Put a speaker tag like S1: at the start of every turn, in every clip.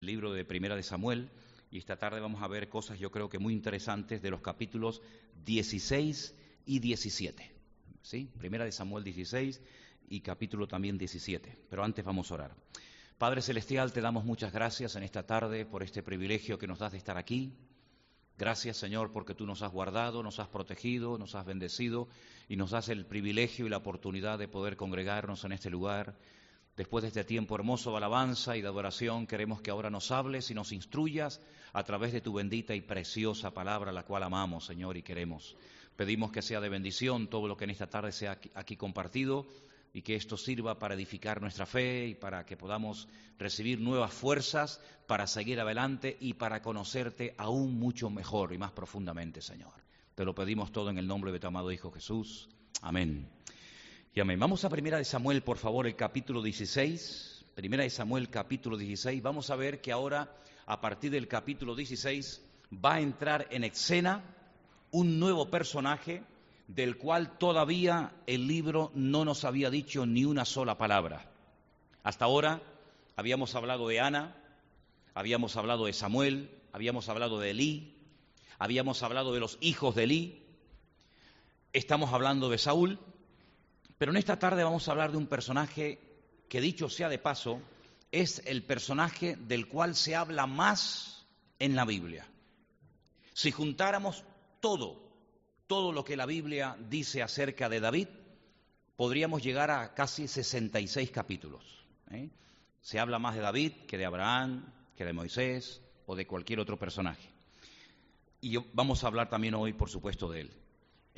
S1: libro de Primera de Samuel y esta tarde vamos a ver cosas yo creo que muy interesantes de los capítulos 16 y 17. ¿Sí? Primera de Samuel 16 y capítulo también 17. Pero antes vamos a orar. Padre Celestial, te damos muchas gracias en esta tarde por este privilegio que nos das de estar aquí. Gracias, Señor, porque tú nos has guardado, nos has protegido, nos has bendecido y nos das el privilegio y la oportunidad de poder congregarnos en este lugar Después de este tiempo hermoso de alabanza y de adoración, queremos que ahora nos hables y nos instruyas a través de tu bendita y preciosa palabra, la cual amamos, Señor, y queremos. Pedimos que sea de bendición todo lo que en esta tarde sea aquí compartido y que esto sirva para edificar nuestra fe y para que podamos recibir nuevas fuerzas para seguir adelante y para conocerte aún mucho mejor y más profundamente, Señor. Te lo pedimos todo en el nombre de tu amado Hijo Jesús. Amén. Y. Vamos a Primera de Samuel, por favor, el capítulo 16. Primera de Samuel, capítulo 16. Vamos a ver que ahora, a partir del capítulo 16, va a entrar en escena un nuevo personaje del cual todavía el libro no nos había dicho ni una sola palabra. Hasta ahora habíamos hablado de Ana, habíamos hablado de Samuel, habíamos hablado de Elí, habíamos hablado de los hijos de Elí, estamos hablando de Saúl, pero en esta tarde vamos a hablar de un personaje que, dicho sea de paso, es el personaje del cual se habla más en la Biblia. Si juntáramos todo, todo lo que la Biblia dice acerca de David, podríamos llegar a casi 66 capítulos. ¿eh? Se habla más de David que de Abraham, que de Moisés o de cualquier otro personaje. Y vamos a hablar también hoy, por supuesto, de él.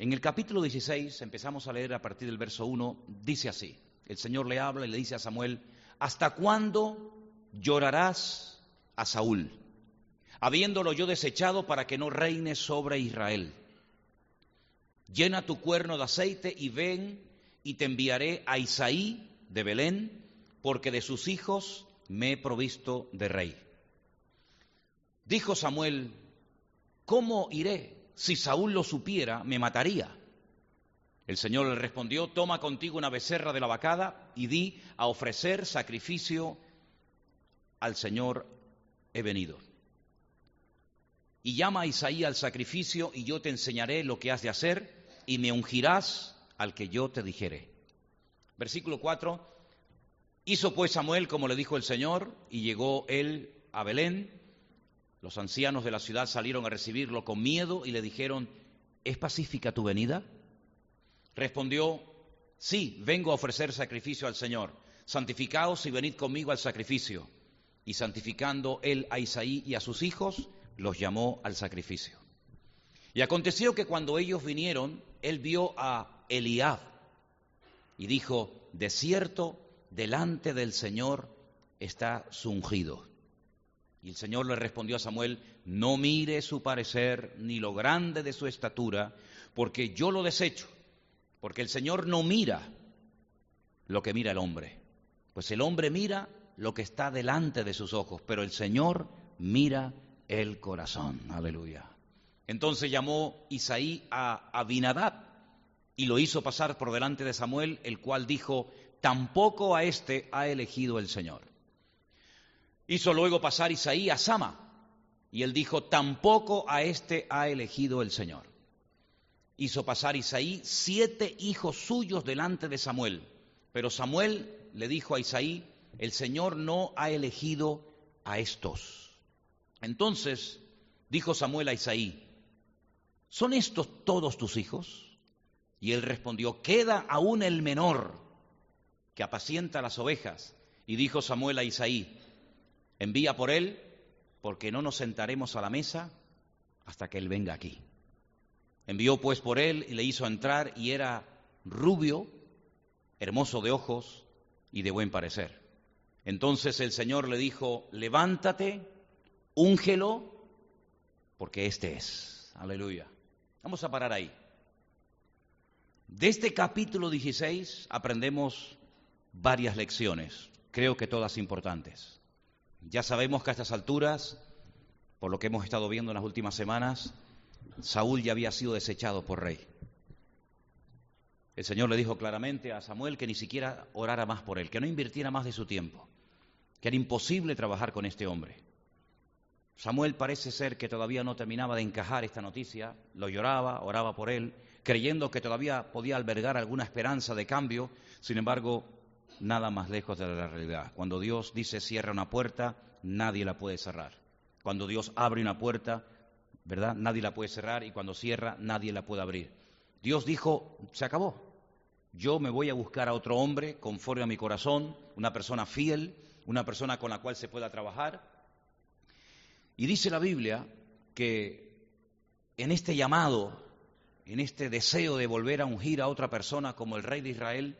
S1: En el capítulo 16, empezamos a leer a partir del verso 1, dice así, el Señor le habla y le dice a Samuel, ¿hasta cuándo llorarás a Saúl, habiéndolo yo desechado para que no reine sobre Israel? Llena tu cuerno de aceite y ven y te enviaré a Isaí de Belén, porque de sus hijos me he provisto de rey. Dijo Samuel, ¿cómo iré? Si Saúl lo supiera, me mataría. El Señor le respondió, toma contigo una becerra de la vacada y di a ofrecer sacrificio al Señor he venido. Y llama a Isaí al sacrificio y yo te enseñaré lo que has de hacer y me ungirás al que yo te dijere. Versículo 4. Hizo pues Samuel como le dijo el Señor y llegó él a Belén los ancianos de la ciudad salieron a recibirlo con miedo y le dijeron, ¿es pacífica tu venida? Respondió, sí, vengo a ofrecer sacrificio al Señor. Santificaos y venid conmigo al sacrificio. Y santificando él a Isaí y a sus hijos, los llamó al sacrificio. Y aconteció que cuando ellos vinieron, él vio a Eliab y dijo, de cierto, delante del Señor está su ungido. Y el Señor le respondió a Samuel, no mire su parecer ni lo grande de su estatura, porque yo lo desecho, porque el Señor no mira lo que mira el hombre, pues el hombre mira lo que está delante de sus ojos, pero el Señor mira el corazón. Aleluya. Entonces llamó Isaí a Abinadab y lo hizo pasar por delante de Samuel, el cual dijo, tampoco a éste ha elegido el Señor. Hizo luego pasar Isaí a Sama, y él dijo, tampoco a este ha elegido el Señor. Hizo pasar Isaí siete hijos suyos delante de Samuel, pero Samuel le dijo a Isaí, el Señor no ha elegido a estos. Entonces dijo Samuel a Isaí, ¿son estos todos tus hijos? Y él respondió, queda aún el menor que apacienta las ovejas. Y dijo Samuel a Isaí, Envía por él, porque no nos sentaremos a la mesa hasta que él venga aquí. Envió pues por él y le hizo entrar y era rubio, hermoso de ojos y de buen parecer. Entonces el Señor le dijo, levántate, úngelo, porque este es. Aleluya. Vamos a parar ahí. De este capítulo 16 aprendemos varias lecciones, creo que todas importantes. Ya sabemos que a estas alturas, por lo que hemos estado viendo en las últimas semanas, Saúl ya había sido desechado por rey. El Señor le dijo claramente a Samuel que ni siquiera orara más por él, que no invirtiera más de su tiempo. que era imposible trabajar con este hombre. Samuel parece ser que todavía no terminaba de encajar esta noticia, lo lloraba, oraba por él, creyendo que todavía podía albergar alguna esperanza de cambio, sin embargo, nada más lejos de la realidad. Cuando Dios dice cierra una puerta, nadie la puede cerrar. Cuando Dios abre una puerta, ¿verdad? Nadie la puede cerrar y cuando cierra, nadie la puede abrir. Dios dijo, se acabó. Yo me voy a buscar a otro hombre conforme a mi corazón, una persona fiel, una persona con la cual se pueda trabajar. Y dice la Biblia que en este llamado, en este deseo de volver a ungir a otra persona como el rey de Israel,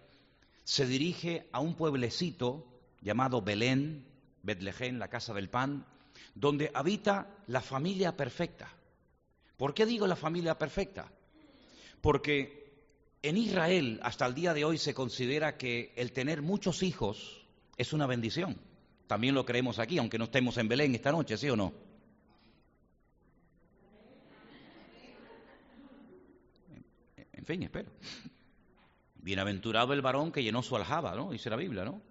S1: se dirige a un pueblecito llamado Belén, Betlehem, la casa del pan, donde habita la familia perfecta. ¿Por qué digo la familia perfecta? Porque en Israel hasta el día de hoy se considera que el tener muchos hijos es una bendición. También lo creemos aquí, aunque no estemos en Belén esta noche, ¿sí o no? En fin, espero. Bienaventurado el varón que llenó su aljaba, ¿no? Dice la Biblia, ¿no?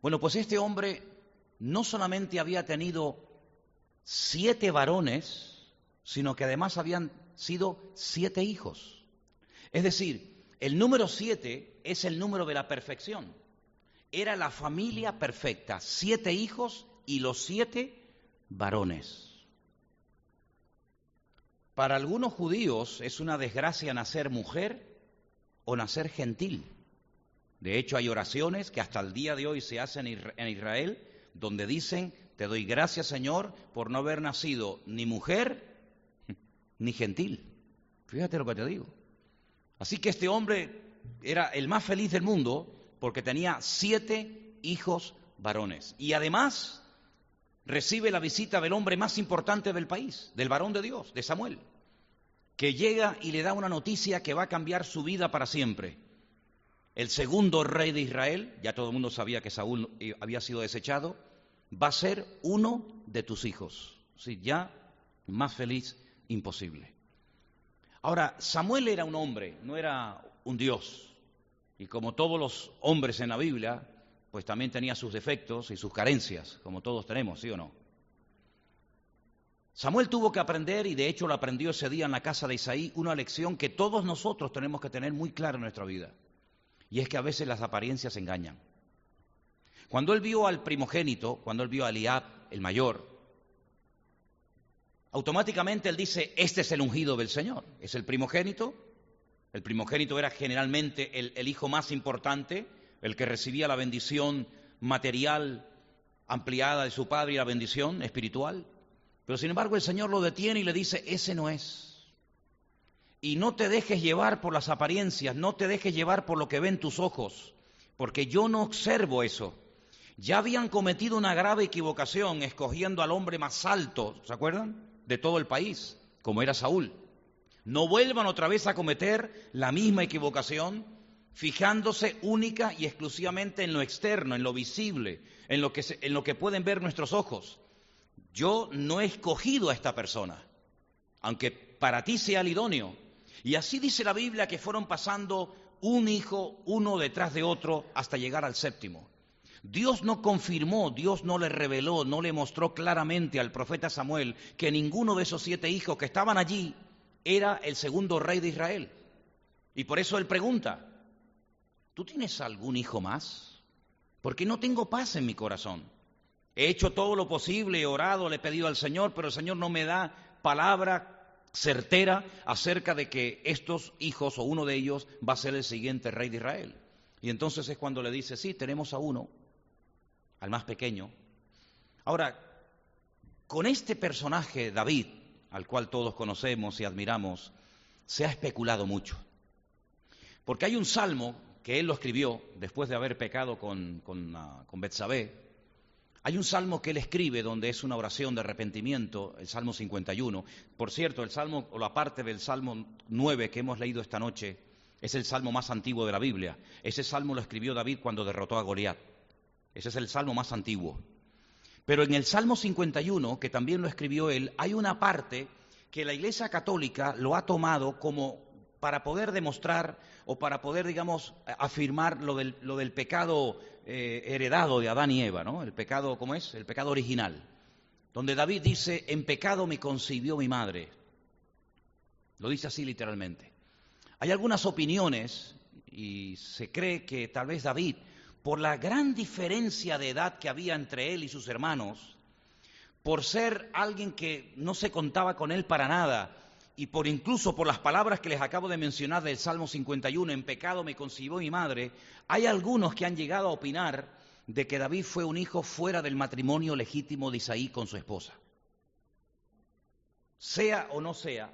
S1: Bueno, pues este hombre no solamente había tenido siete varones, sino que además habían sido siete hijos. Es decir, el número siete es el número de la perfección. Era la familia perfecta, siete hijos y los siete varones. Para algunos judíos es una desgracia nacer mujer o nacer gentil. De hecho, hay oraciones que hasta el día de hoy se hacen en Israel donde dicen, te doy gracias Señor por no haber nacido ni mujer ni gentil. Fíjate lo que te digo. Así que este hombre era el más feliz del mundo porque tenía siete hijos varones. Y además recibe la visita del hombre más importante del país, del varón de Dios, de Samuel, que llega y le da una noticia que va a cambiar su vida para siempre. El segundo rey de Israel, ya todo el mundo sabía que Saúl había sido desechado, va a ser uno de tus hijos. Sí, ya más feliz imposible. Ahora, Samuel era un hombre, no era un Dios. Y como todos los hombres en la Biblia, pues también tenía sus defectos y sus carencias, como todos tenemos, ¿sí o no? Samuel tuvo que aprender, y de hecho lo aprendió ese día en la casa de Isaí, una lección que todos nosotros tenemos que tener muy clara en nuestra vida. Y es que a veces las apariencias engañan. Cuando él vio al primogénito, cuando él vio a Eliab, el mayor, automáticamente él dice, este es el ungido del Señor, es el primogénito. El primogénito era generalmente el, el hijo más importante, el que recibía la bendición material ampliada de su padre y la bendición espiritual. Pero sin embargo el Señor lo detiene y le dice, ese no es. Y no te dejes llevar por las apariencias, no te dejes llevar por lo que ven tus ojos, porque yo no observo eso. Ya habían cometido una grave equivocación escogiendo al hombre más alto, ¿se acuerdan? De todo el país, como era Saúl. No vuelvan otra vez a cometer la misma equivocación, fijándose única y exclusivamente en lo externo, en lo visible, en lo que, en lo que pueden ver nuestros ojos. Yo no he escogido a esta persona, aunque para ti sea el idóneo. Y así dice la Biblia que fueron pasando un hijo uno detrás de otro hasta llegar al séptimo. Dios no confirmó, Dios no le reveló, no le mostró claramente al profeta Samuel que ninguno de esos siete hijos que estaban allí era el segundo rey de Israel. Y por eso él pregunta, ¿tú tienes algún hijo más? Porque no tengo paz en mi corazón. He hecho todo lo posible, he orado, le he pedido al Señor, pero el Señor no me da palabra certera acerca de que estos hijos o uno de ellos va a ser el siguiente rey de Israel. Y entonces es cuando le dice, sí, tenemos a uno, al más pequeño. Ahora, con este personaje, David, al cual todos conocemos y admiramos, se ha especulado mucho. Porque hay un salmo que él lo escribió después de haber pecado con, con, uh, con Betsabé. Hay un salmo que él escribe donde es una oración de arrepentimiento, el Salmo 51. Por cierto, el salmo, o la parte del Salmo 9 que hemos leído esta noche, es el salmo más antiguo de la Biblia. Ese salmo lo escribió David cuando derrotó a Goliat. Ese es el salmo más antiguo. Pero en el Salmo 51, que también lo escribió él, hay una parte que la Iglesia Católica lo ha tomado como para poder demostrar o para poder, digamos, afirmar lo del, lo del pecado eh, heredado de Adán y Eva, ¿no? El pecado, ¿cómo es? El pecado original. Donde David dice, en pecado me concibió mi madre. Lo dice así literalmente. Hay algunas opiniones y se cree que tal vez David, por la gran diferencia de edad que había entre él y sus hermanos, por ser alguien que no se contaba con él para nada, y por incluso por las palabras que les acabo de mencionar del Salmo 51, en pecado me concibió mi madre, hay algunos que han llegado a opinar de que David fue un hijo fuera del matrimonio legítimo de Isaí con su esposa. Sea o no sea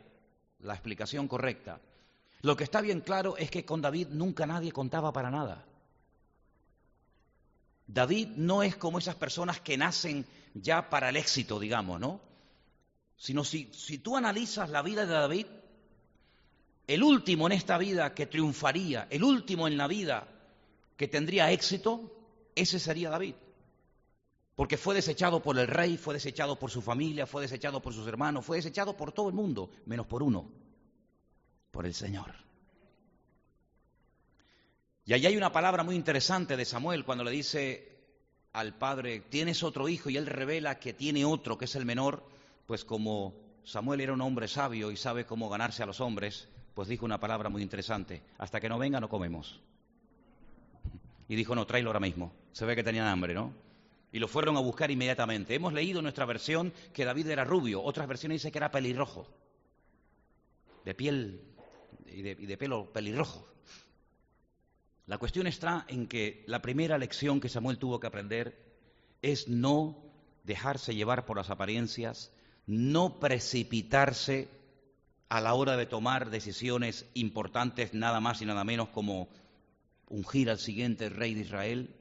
S1: la explicación correcta, lo que está bien claro es que con David nunca nadie contaba para nada. David no es como esas personas que nacen ya para el éxito, digamos, ¿no? Sino si, tú analizas la vida de David, el último en esta vida que triunfaría, el último en la vida que tendría éxito, ese sería David. Porque fue desechado por el rey, fue desechado por su familia, fue desechado por sus hermanos, fue desechado por todo el mundo, menos por uno, por el Señor. Y allí hay una palabra muy interesante de Samuel cuando le dice al padre, tienes otro hijo, y él revela que tiene otro, que es el menor, pues como Samuel era un hombre sabio y sabe cómo ganarse a los hombres, pues dijo una palabra muy interesante, hasta que no venga no comemos. Y dijo, no, tráelo ahora mismo. Se ve que tenían hambre, ¿no? Y lo fueron a buscar inmediatamente. Hemos leído nuestra versión que David era rubio, otras versiones dicen que era pelirrojo, de piel y de, y de pelo pelirrojo. La cuestión está en que la primera lección que Samuel tuvo que aprender es no dejarse llevar por las apariencias, no precipitarse a la hora de tomar decisiones importantes, nada más y nada menos como ungir al siguiente rey de Israel.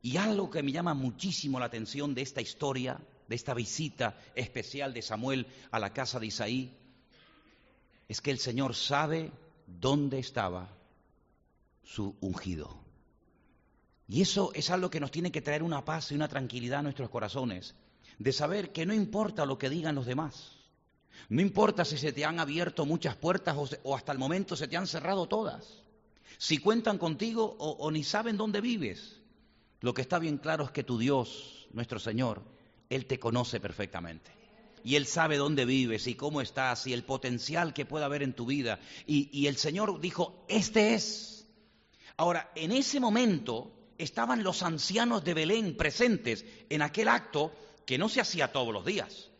S1: Y algo que me llama muchísimo la atención de esta historia, de esta visita especial de Samuel a la casa de Isaí, es que el Señor sabe dónde estaba su ungido. Y eso es algo que nos tiene que traer una paz y una tranquilidad a nuestros corazones, de saber que no importa lo que digan los demás, no importa si se te han abierto muchas puertas o, hasta el momento se te han cerrado todas, si cuentan contigo o, ni saben dónde vives, lo que está bien claro es que tu Dios, nuestro Señor, Él te conoce perfectamente y Él sabe dónde vives y cómo estás y el potencial que pueda haber en tu vida. Y, y, el Señor dijo, este es. Ahora, en ese momento estaban los ancianos de Belén presentes en aquel acto que no se hacía todos los días.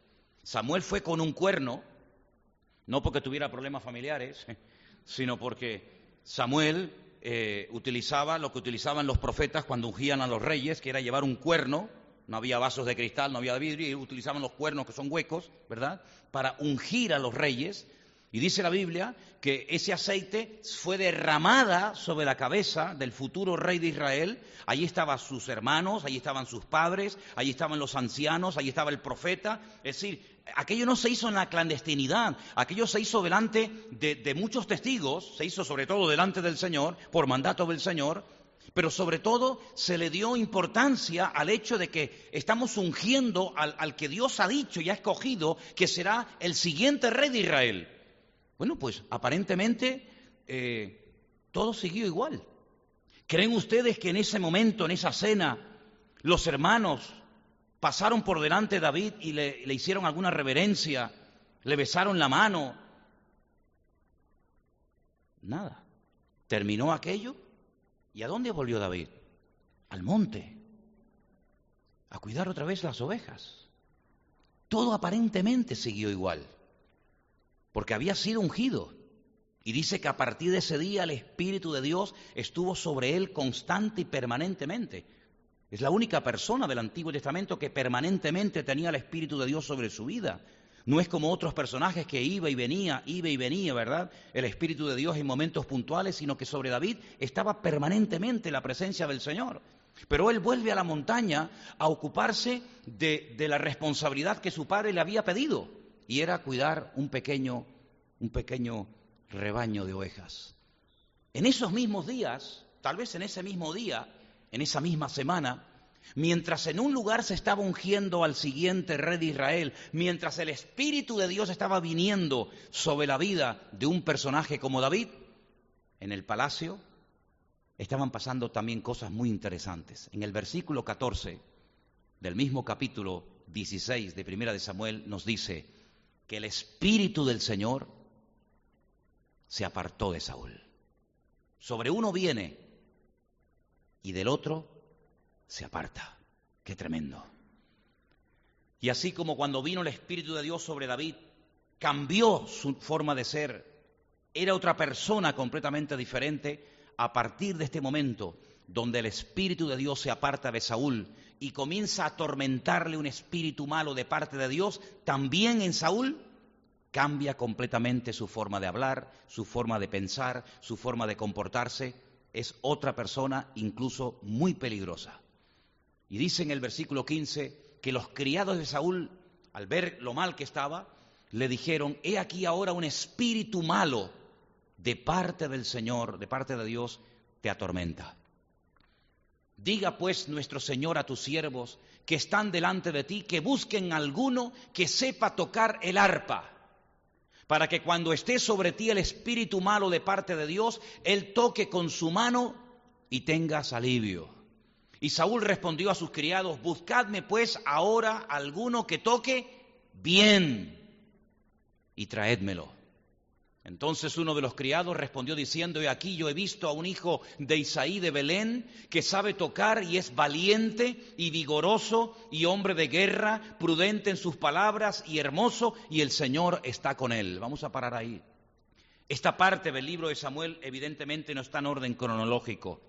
S1: Samuel fue con un cuerno, no porque tuviera problemas familiares, sino porque Samuel eh, utilizaba lo que utilizaban los profetas cuando ungían a los reyes, que era llevar un cuerno, no había vasos de cristal, no había vidrio, y utilizaban los cuernos que son huecos, ¿verdad?, para ungir a los reyes. Y dice la Biblia que ese aceite fue derramada sobre la cabeza del futuro rey de Israel. Allí estaban sus hermanos, allí estaban sus padres, allí estaban los ancianos, allí estaba el profeta. Es decir, aquello no se hizo en la clandestinidad, aquello se hizo delante de, muchos testigos, se hizo sobre todo delante del Señor, por mandato del Señor, pero sobre todo se le dio importancia al hecho de que estamos ungiendo al que Dios ha dicho y ha escogido que será el siguiente rey de Israel. Bueno, pues aparentemente eh, todo siguió igual. ¿Creen ustedes que en ese momento, en esa cena, los hermanos pasaron por delante de David y le, le hicieron alguna reverencia, le besaron la mano? Nada. Terminó aquello y ¿a dónde volvió David? Al monte, a cuidar otra vez las ovejas. Todo aparentemente siguió igual porque había sido ungido. Y dice que a partir de ese día el Espíritu de Dios estuvo sobre él constante y permanentemente. Es la única persona del Antiguo Testamento que permanentemente tenía el Espíritu de Dios sobre su vida. No es como otros personajes que iba y venía, iba y venía, ¿verdad? El Espíritu de Dios en momentos puntuales, sino que sobre David estaba permanentemente la presencia del Señor. Pero él vuelve a la montaña a ocuparse de, de la responsabilidad que su padre le había pedido y era cuidar un pequeño, un pequeño rebaño de ovejas. En esos mismos días, tal vez en ese mismo día, en esa misma semana, mientras en un lugar se estaba ungiendo al siguiente rey de Israel, mientras el Espíritu de Dios estaba viniendo sobre la vida de un personaje como David, en el palacio estaban pasando también cosas muy interesantes. En el versículo 14 del mismo capítulo 16 de Primera de Samuel nos dice que el espíritu del Señor se apartó de Saúl. Sobre uno viene y del otro se aparta. Qué tremendo. Y así como cuando vino el Espíritu de Dios sobre David, cambió su forma de ser, era otra persona completamente diferente, a partir de este momento donde el Espíritu de Dios se aparta de Saúl y comienza a atormentarle un espíritu malo de parte de Dios, también en Saúl cambia completamente su forma de hablar, su forma de pensar, su forma de comportarse. Es otra persona incluso muy peligrosa. Y dice en el versículo 15 que los criados de Saúl, al ver lo mal que estaba, le dijeron, he aquí ahora un espíritu malo de parte del Señor, de parte de Dios, te atormenta. Diga pues nuestro Señor a tus siervos que están delante de ti, que busquen alguno que sepa tocar el arpa, para que cuando esté sobre ti el espíritu malo de parte de Dios, él toque con su mano y tengas alivio. Y Saúl respondió a sus criados, buscadme pues ahora alguno que toque bien y traédmelo. Entonces uno de los criados respondió diciendo, he aquí yo he visto a un hijo de Isaí de Belén que sabe tocar y es valiente y vigoroso y hombre de guerra, prudente en sus palabras y hermoso, y el Señor está con él. Vamos a parar ahí. Esta parte del libro de Samuel evidentemente no está en orden cronológico,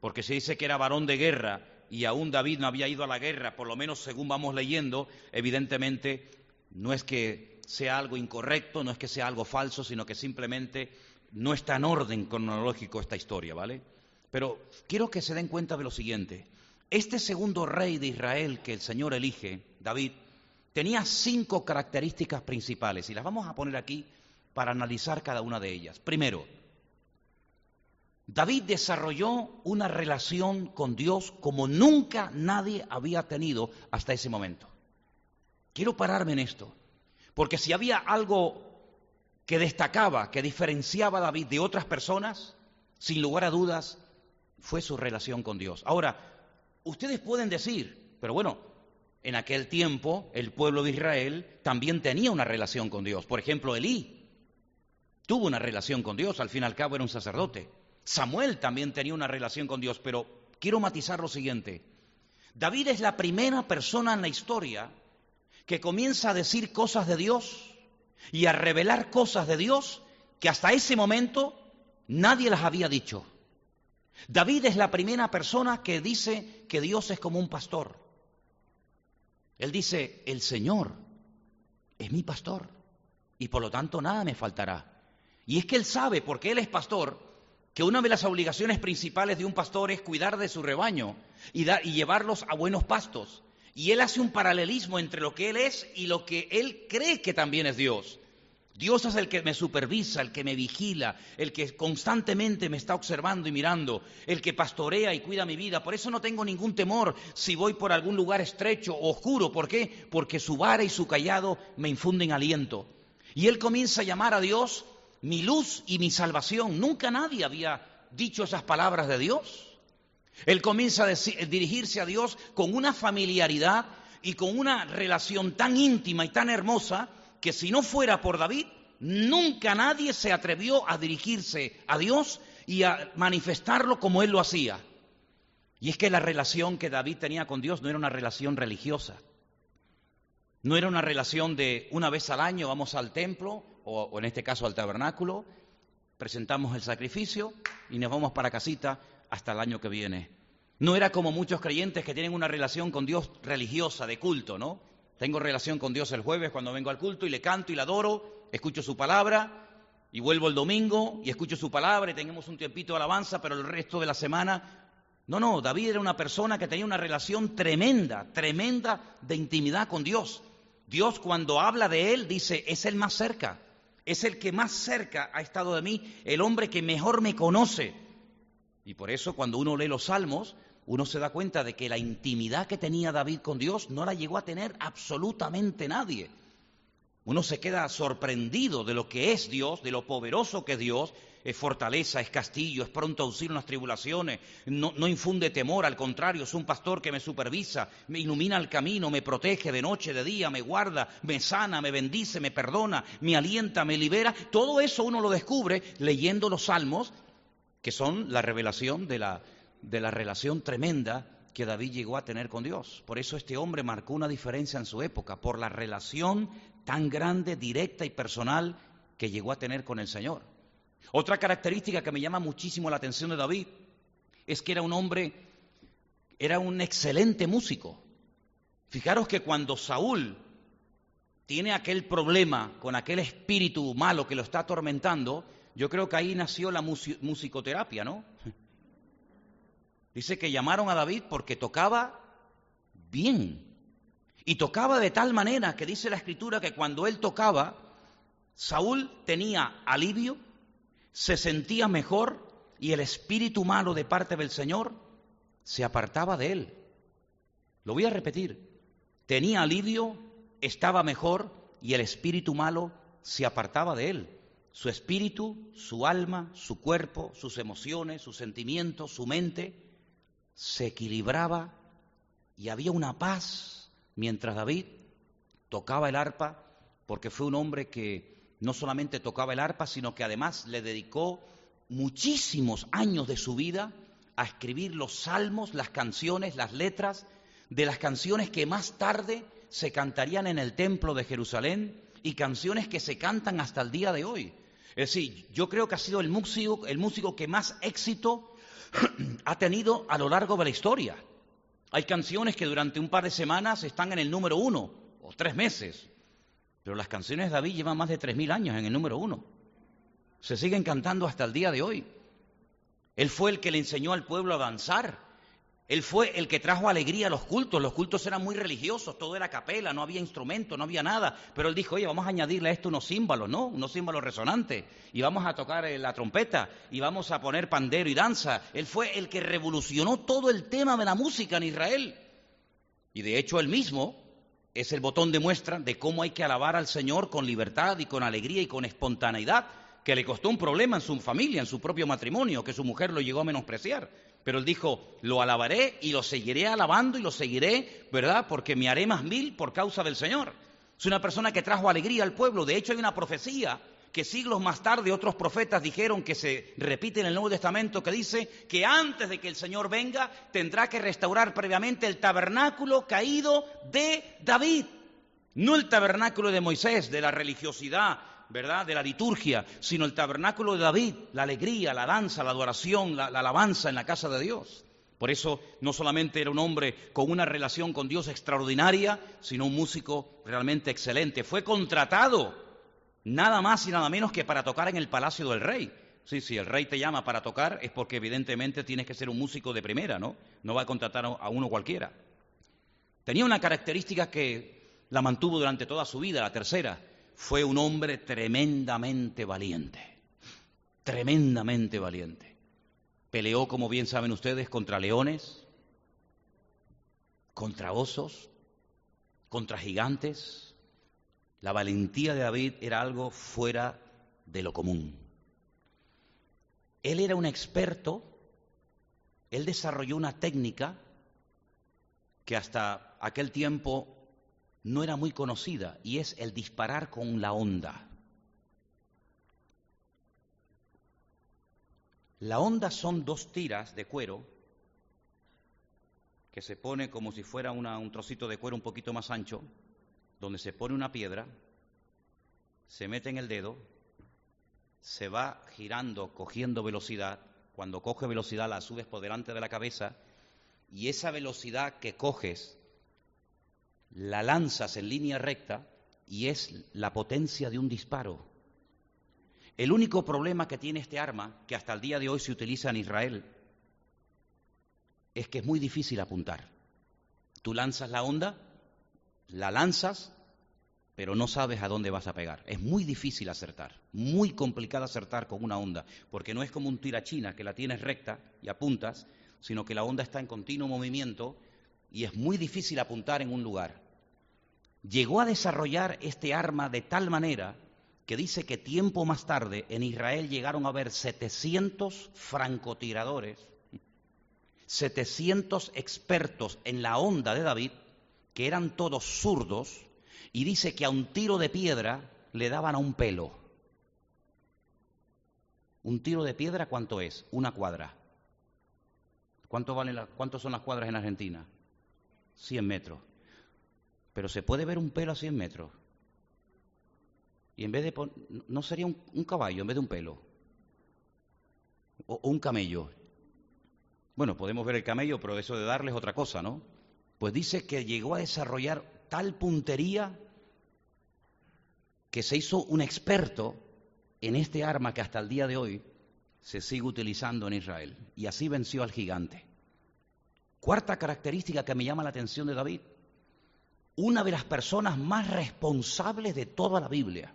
S1: porque se dice que era varón de guerra y aún David no había ido a la guerra, por lo menos según vamos leyendo, evidentemente no es que sea algo incorrecto, no es que sea algo falso, sino que simplemente no está en orden cronológico esta historia, ¿vale? Pero quiero que se den cuenta de lo siguiente. Este segundo rey de Israel que el Señor elige, David, tenía cinco características principales y las vamos a poner aquí para analizar cada una de ellas. Primero, David desarrolló una relación con Dios como nunca nadie había tenido hasta ese momento. Quiero pararme en esto. Porque si había algo que destacaba, que diferenciaba a David de otras personas, sin lugar a dudas, fue su relación con Dios. Ahora, ustedes pueden decir, pero bueno, en aquel tiempo el pueblo de Israel también tenía una relación con Dios. Por ejemplo, Elí tuvo una relación con Dios, al fin y al cabo era un sacerdote. Samuel también tenía una relación con Dios, pero quiero matizar lo siguiente. David es la primera persona en la historia que comienza a decir cosas de Dios y a revelar cosas de Dios que hasta ese momento nadie las había dicho. David es la primera persona que dice que Dios es como un pastor. Él dice, el Señor es mi pastor y por lo tanto nada me faltará. Y es que él sabe, porque él es pastor, que una de las obligaciones principales de un pastor es cuidar de su rebaño y, y llevarlos a buenos pastos. Y él hace un paralelismo entre lo que él es y lo que él cree que también es Dios. Dios es el que me supervisa, el que me vigila, el que constantemente me está observando y mirando, el que pastorea y cuida mi vida. Por eso no tengo ningún temor si voy por algún lugar estrecho o oscuro. ¿Por qué? Porque su vara y su callado me infunden aliento. Y él comienza a llamar a Dios mi luz y mi salvación. Nunca nadie había dicho esas palabras de Dios. Él comienza a dirigirse a Dios con una familiaridad y con una relación tan íntima y tan hermosa que si no fuera por David, nunca nadie se atrevió a dirigirse a Dios y a manifestarlo como él lo hacía. Y es que la relación que David tenía con Dios no era una relación religiosa. No era una relación de una vez al año vamos al templo, o, o en este caso al tabernáculo, presentamos el sacrificio y nos vamos para casita hasta el año que viene. No era como muchos creyentes que tienen una relación con Dios religiosa, de culto, ¿no? Tengo relación con Dios el jueves cuando vengo al culto y le canto y le adoro, escucho su palabra y vuelvo el domingo y escucho su palabra y tenemos un tiempito de alabanza, pero el resto de la semana... No, no, David era una persona que tenía una relación tremenda, tremenda de intimidad con Dios. Dios cuando habla de él dice, es el más cerca, es el que más cerca ha estado de mí, el hombre que mejor me conoce. Y por eso cuando uno lee los salmos, uno se da cuenta de que la intimidad que tenía David con Dios no la llegó a tener absolutamente nadie. Uno se queda sorprendido de lo que es Dios, de lo poderoso que es Dios, es fortaleza, es castillo, es pronto auxilio en las tribulaciones, no, no, infunde temor, al contrario, es un pastor que me supervisa, me ilumina el camino, me protege de noche, de día, me guarda, me sana, me bendice, me perdona, me alienta, me libera. Todo eso uno lo descubre leyendo los salmos, que son la revelación de la, de la relación tremenda que David llegó a tener con Dios. Por eso este hombre marcó una diferencia en su época, por la relación tan grande, directa y personal que llegó a tener con el Señor. Otra característica que me llama muchísimo la atención de David es que era un hombre, era un excelente músico. Fijaros que cuando Saúl tiene aquel problema con aquel espíritu malo que lo está atormentando, yo creo que ahí nació la musicoterapia, ¿no? Dice que llamaron a David porque tocaba bien. Y tocaba de tal manera que dice la escritura que cuando él tocaba, Saúl tenía alivio, se sentía mejor y el espíritu malo de parte del Señor se apartaba de él. Lo voy a repetir. Tenía alivio, estaba mejor y el espíritu malo se apartaba de él. Su espíritu, su alma, su cuerpo, sus emociones, sus sentimientos, su mente se equilibraba y había una paz mientras David tocaba el arpa, porque fue un hombre que no solamente tocaba el arpa, sino que además le dedicó muchísimos años de su vida a escribir los salmos, las canciones, las letras de las canciones que más tarde se cantarían en el templo de Jerusalén y canciones que se cantan hasta el día de hoy. Es decir, yo creo que ha sido el músico, el músico que más éxito ha tenido a lo largo de la historia. Hay canciones que durante un par de semanas están en el número uno, o tres meses, pero las canciones de David llevan más de tres mil años en el número uno. Se siguen cantando hasta el día de hoy. Él fue el que le enseñó al pueblo a danzar, él fue el que trajo alegría a los cultos. Los cultos eran muy religiosos, todo era capela, no había instrumento, no había nada. Pero él dijo, oye, vamos a añadirle a esto unos címbalos, ¿no? Unos címbalos resonantes. Y vamos a tocar eh, la trompeta y vamos a poner pandero y danza. Él fue el que revolucionó todo el tema de la música en Israel. Y de hecho él mismo es el botón de muestra de cómo hay que alabar al Señor con libertad y con alegría y con espontaneidad, que le costó un problema en su familia, en su propio matrimonio, que su mujer lo llegó a menospreciar. Pero él dijo, lo alabaré y lo seguiré alabando y lo seguiré, ¿verdad? Porque me haré más mil por causa del Señor. Es una persona que trajo alegría al pueblo. De hecho, hay una profecía que siglos más tarde otros profetas dijeron que se repite en el Nuevo Testamento, que dice que antes de que el Señor venga tendrá que restaurar previamente el tabernáculo caído de David. No el tabernáculo de Moisés, de la religiosidad, ¿verdad?, de la liturgia, sino el tabernáculo de David, la alegría, la danza, la adoración, la, alabanza en la casa de Dios. Por eso no solamente era un hombre con una relación con Dios extraordinaria, sino un músico realmente excelente. Fue contratado nada más y nada menos que para tocar en el palacio del rey. Sí, si el rey te llama para tocar es porque evidentemente tienes que ser un músico de primera, ¿no? No va a contratar a uno cualquiera. Tenía una característica que la mantuvo durante toda su vida, la tercera, fue un hombre tremendamente valiente, tremendamente valiente. Peleó, como bien saben ustedes, contra leones, contra osos, contra gigantes. La valentía de David era algo fuera de lo común. Él era un experto, él desarrolló una técnica que hasta aquel tiempo no era muy conocida y es el disparar con la onda. La onda son dos tiras de cuero que se pone como si fuera un trocito de cuero un poquito más ancho, donde se pone una piedra, se mete en el dedo, se va girando, cogiendo velocidad. Cuando coge velocidad la subes por delante de la cabeza y esa velocidad que coges la lanzas en línea recta y es la potencia de un disparo. El único problema que tiene este arma, que hasta el día de hoy se utiliza en Israel, es que es muy difícil apuntar. Tú lanzas la onda, la lanzas, pero no sabes a dónde vas a pegar. Es muy difícil acertar, muy complicado acertar con una onda, porque no es como un tirachina que la tienes recta y apuntas, sino que la onda está en continuo movimiento y es muy difícil apuntar en un lugar. Llegó a desarrollar este arma de tal manera que dice que tiempo más tarde en Israel llegaron a haber 700 francotiradores, 700 expertos en la onda de David, que eran todos zurdos, y dice que a un tiro de piedra le daban a un pelo. Un tiro de piedra, ¿cuánto es? Una cuadra. ¿Cuánto vale ¿Cuántos son las cuadras en Argentina? 100 metros. Pero se puede ver un pelo a 100 metros. Y en vez de no sería un, caballo en vez de un pelo. O, o un camello. Bueno, podemos ver el camello, pero eso de darle es otra cosa, ¿no? Pues dice que llegó a desarrollar tal puntería que se hizo un experto en este arma que hasta el día de hoy se sigue utilizando en Israel. Y así venció al gigante. Cuarta característica que me llama la atención de David. Una de las personas más responsables de toda la Biblia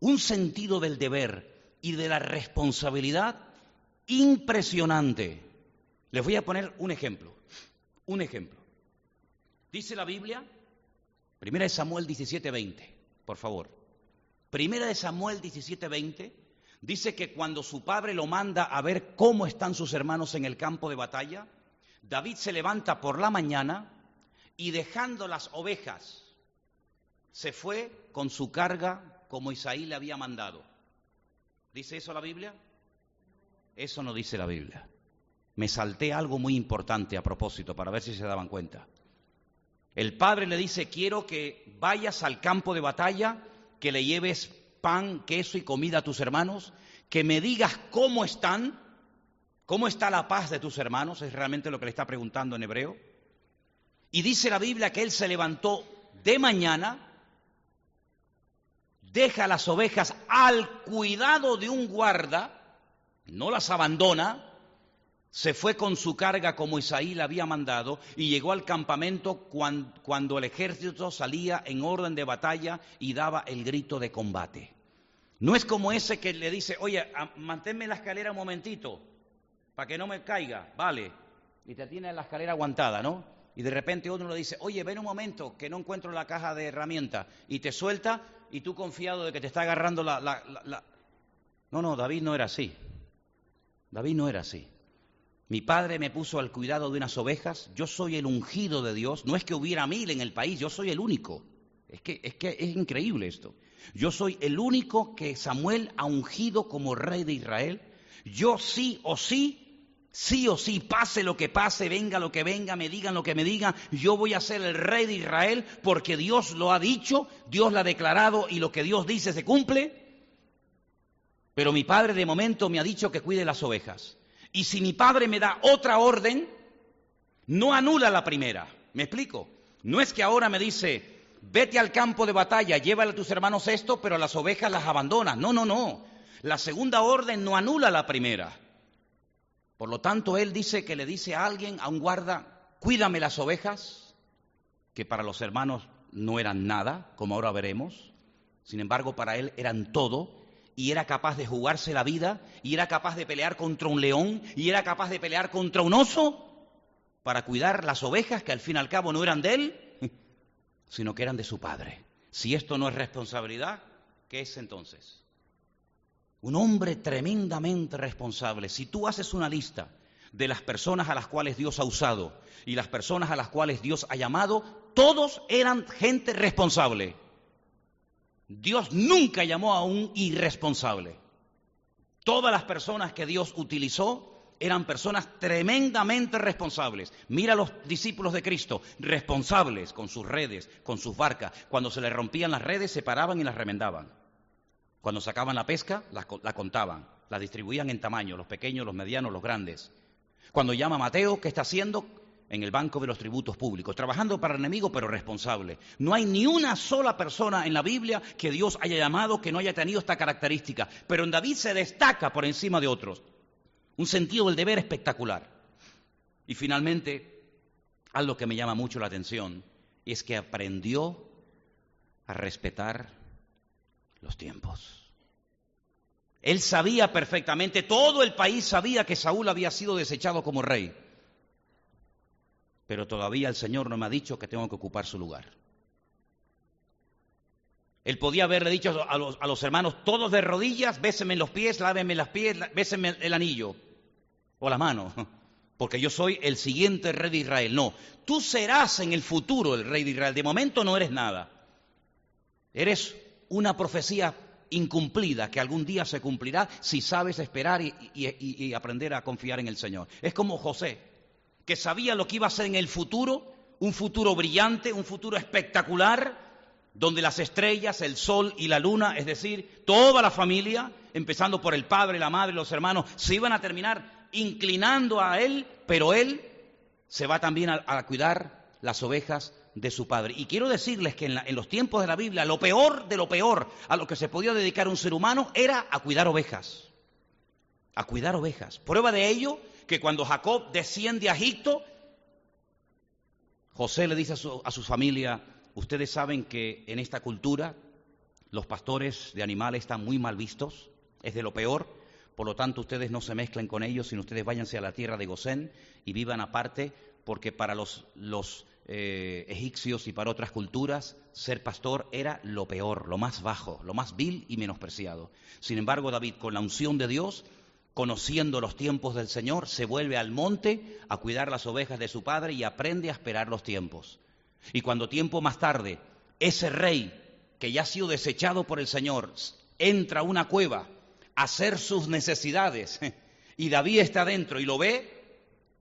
S1: un sentido del deber y de la responsabilidad impresionante. Les voy a poner un ejemplo, un ejemplo. Dice la Biblia, primera de Samuel 17:20, por favor. Primera de Samuel 17:20 dice que cuando su padre lo manda a ver cómo están sus hermanos en el campo de batalla, David se levanta por la mañana y dejando las ovejas, se fue con su carga como Isaí le había mandado. ¿Dice eso la Biblia? Eso no dice la Biblia. Me salté algo muy importante a propósito para ver si se daban cuenta. El padre le dice, quiero que vayas al campo de batalla, que le lleves pan, queso y comida a tus hermanos, que me digas cómo están, cómo está la paz de tus hermanos, es realmente lo que le está preguntando en hebreo. Y dice la Biblia que él se levantó de mañana, deja las ovejas al cuidado de un guarda, no las abandona, se fue con su carga como Isaí le había mandado y llegó al campamento cuando, el ejército salía en orden de batalla y daba el grito de combate. No es como ese que le dice, oye, manténme la escalera un momentito, para que no me caiga, vale, y te tiene la escalera aguantada, ¿no? Y de repente uno le dice, oye, ven un momento, que no encuentro la caja de herramientas, y te suelta y tú confiado de que te está agarrando la, la, No, no, David no era así. David no era así. Mi padre me puso al cuidado de unas ovejas, yo soy el ungido de Dios, no es que hubiera mil en el país, yo soy el único. Es que, es que es increíble esto. Yo soy el único que Samuel ha ungido como rey de Israel. Yo sí o sí Sí o sí, pase lo que pase, venga lo que venga, me digan lo que me digan, yo voy a ser el rey de Israel porque Dios lo ha dicho, Dios lo ha declarado y lo que Dios dice se cumple. Pero mi padre de momento me ha dicho que cuide las ovejas. Y si mi padre me da otra orden, no anula la primera. ¿Me explico? No es que ahora me dice, vete al campo de batalla, llévale a tus hermanos esto, pero las ovejas las abandonas. No, no, no. La segunda orden no anula la primera. Por lo tanto, él dice que le dice a alguien, a un guarda, cuídame las ovejas, que para los hermanos no eran nada, como ahora veremos. Sin embargo, para él eran todo, y era capaz de jugarse la vida, y era capaz de pelear contra un león, y era capaz de pelear contra un oso, para cuidar las ovejas, que al fin y al cabo no eran de él, sino que eran de su padre. Si esto no es responsabilidad, ¿qué es entonces? Un hombre tremendamente responsable. Si tú haces una lista de las personas a las cuales Dios ha usado y las personas a las cuales Dios ha llamado, todos eran gente responsable. Dios nunca llamó a un irresponsable. Todas las personas que Dios utilizó eran personas tremendamente responsables. Mira a los discípulos de Cristo, responsables con sus redes, con sus barcas. Cuando se les rompían las redes, se paraban y las remendaban. Cuando sacaban la pesca, la, contaban, la distribuían en tamaño, los pequeños, los medianos, los grandes. Cuando llama Mateo, ¿qué está haciendo? En el banco de los tributos públicos, trabajando para el enemigo, pero responsable. No hay ni una sola persona en la Biblia que Dios haya llamado que no haya tenido esta característica. Pero en David se destaca por encima de otros. Un sentido del deber espectacular. Y finalmente, algo que me llama mucho la atención es que aprendió a respetar los tiempos. Él sabía perfectamente, todo el país sabía que Saúl había sido desechado como rey. Pero todavía el Señor no me ha dicho que tengo que ocupar su lugar. Él podía haberle dicho a los, hermanos, todos de rodillas, bésenme los pies, lávenme las pies, bésenme el anillo o la mano, porque yo soy el siguiente rey de Israel. No, tú serás en el futuro el rey de Israel. De momento no eres nada. Eres una profecía incumplida que algún día se cumplirá si sabes esperar y, aprender a confiar en el Señor. Es como José, que sabía lo que iba a ser en el futuro, un futuro brillante, un futuro espectacular, donde las estrellas, el sol y la luna, es decir, toda la familia, empezando por el padre, la madre, los hermanos, se iban a terminar inclinando a él, pero él se va también a cuidar las ovejas de su padre. Y quiero decirles que en, los tiempos de la Biblia, lo peor de lo peor a lo que se podía dedicar un ser humano era a cuidar ovejas. A cuidar ovejas. Prueba de ello que cuando Jacob desciende a Egipto, José le dice a su, a su familia, ustedes saben que en esta cultura los pastores de animales están muy mal vistos, es de lo peor, por lo tanto ustedes no se mezclen con ellos, sino ustedes váyanse a la tierra de Gosén y vivan aparte, porque para los, los eh, egipcios y para otras culturas, ser pastor era lo peor, lo más bajo, lo más vil y menospreciado. Sin embargo, David, con la unción de Dios, conociendo los tiempos del Señor, se vuelve al monte a cuidar las ovejas de su padre y aprende a esperar los tiempos. Y cuando tiempo más tarde, ese rey que ya ha sido desechado por el Señor, entra a una cueva a hacer sus necesidades, y David está dentro y lo ve,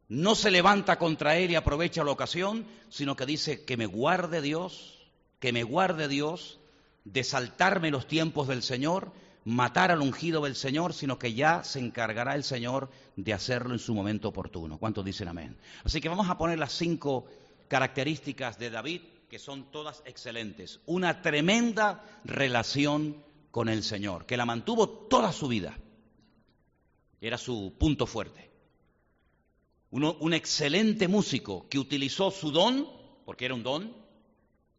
S1: no se levanta contra él y aprovecha la ocasión, sino que dice que me guarde Dios, que me guarde Dios de saltarme los tiempos del Señor, matar al ungido del Señor, sino que ya se encargará el Señor de hacerlo en su momento oportuno. ¿Cuántos dicen amén? Así que vamos a poner las cinco características de David, que son todas excelentes. Una tremenda relación con el Señor, que la mantuvo toda su vida. Era su punto fuerte un excelente músico que utilizó su don, porque era un don,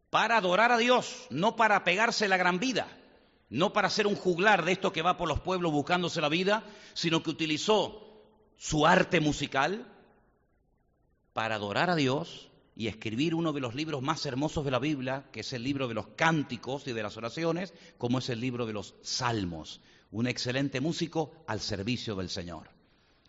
S1: para adorar a Dios, no para pegarse la gran vida, no para ser un juglar de esto que va por los pueblos buscándose la vida, sino que utilizó su arte musical para adorar a Dios y escribir uno de los libros más hermosos de la Biblia, que es el libro de los cánticos y de las oraciones, como es el libro de los salmos. Un excelente músico al servicio del Señor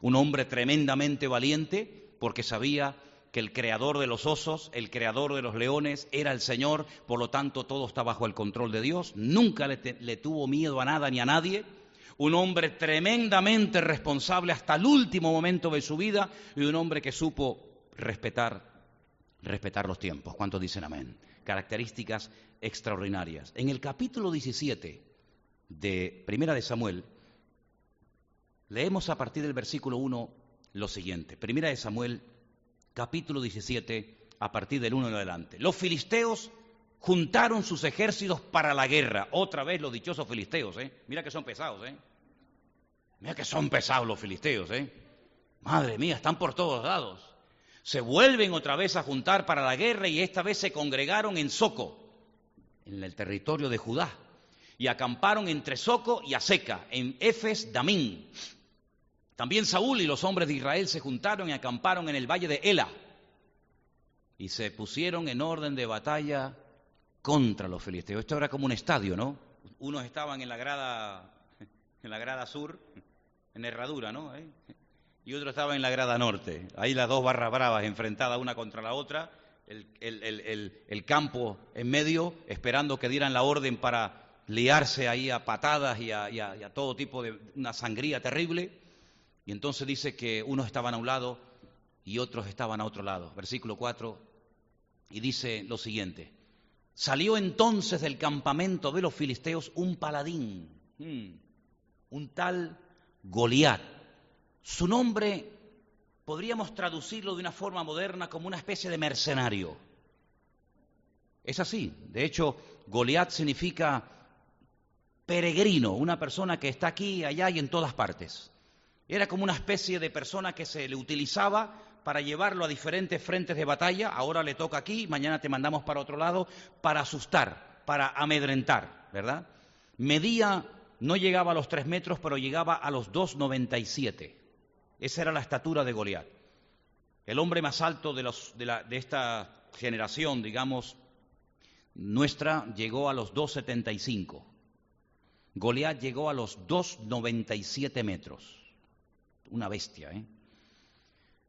S1: un hombre tremendamente valiente porque sabía que el creador de los osos, el creador de los leones era el Señor, por lo tanto todo está bajo el control de Dios, nunca le, tuvo miedo a nada ni a nadie, un hombre tremendamente responsable hasta el último momento de su vida y un hombre que supo respetar, respetar los tiempos. ¿Cuántos dicen amén? Características extraordinarias. En el capítulo 17 de Primera de Samuel, Leemos a partir del versículo 1 lo siguiente. Primera de Samuel, capítulo 17, a partir del 1 en adelante. Los filisteos juntaron sus ejércitos para la guerra. Otra vez los dichosos filisteos, ¿eh? Mira que son pesados, ¿eh? Mira que son pesados los filisteos, ¿eh? Madre mía, están por todos lados. Se vuelven otra vez a juntar para la guerra y esta vez se congregaron en Soco, en el territorio de Judá, y acamparon entre Soco y Aseca, en Efes Damín. También Saúl y los hombres de Israel se juntaron y acamparon en el valle de Ela y se pusieron en orden de batalla contra los filisteos. Esto era como un estadio, ¿no? Unos estaban en la grada, en la grada sur, en herradura, ¿no? ¿Eh? Y otros estaban en la grada norte. Ahí las dos barras bravas enfrentadas una contra la otra, el, campo en medio, esperando que dieran la orden para liarse ahí a patadas y a, y a todo tipo de una sangría terrible. Y entonces dice que unos estaban a un lado y otros estaban a otro lado. Versículo 4. Y dice lo siguiente. Salió entonces del campamento de los filisteos un paladín, hmm, un tal Goliat. Su nombre podríamos traducirlo de una forma moderna como una especie de mercenario. Es así. De hecho, Goliat significa peregrino, una persona que está aquí, allá y en todas partes. Era como una especie de persona que se le utilizaba para llevarlo a diferentes frentes de batalla. Ahora le toca aquí, mañana te mandamos para otro lado, para asustar, para amedrentar, ¿verdad? Medía, no llegaba a los tres metros, pero llegaba a los 2,97. Esa era la estatura de Goliat. El hombre más alto de, de esta generación, digamos, nuestra llegó a los 2,75. Goliat llegó a los 2,97 metros. Una bestia, ¿eh?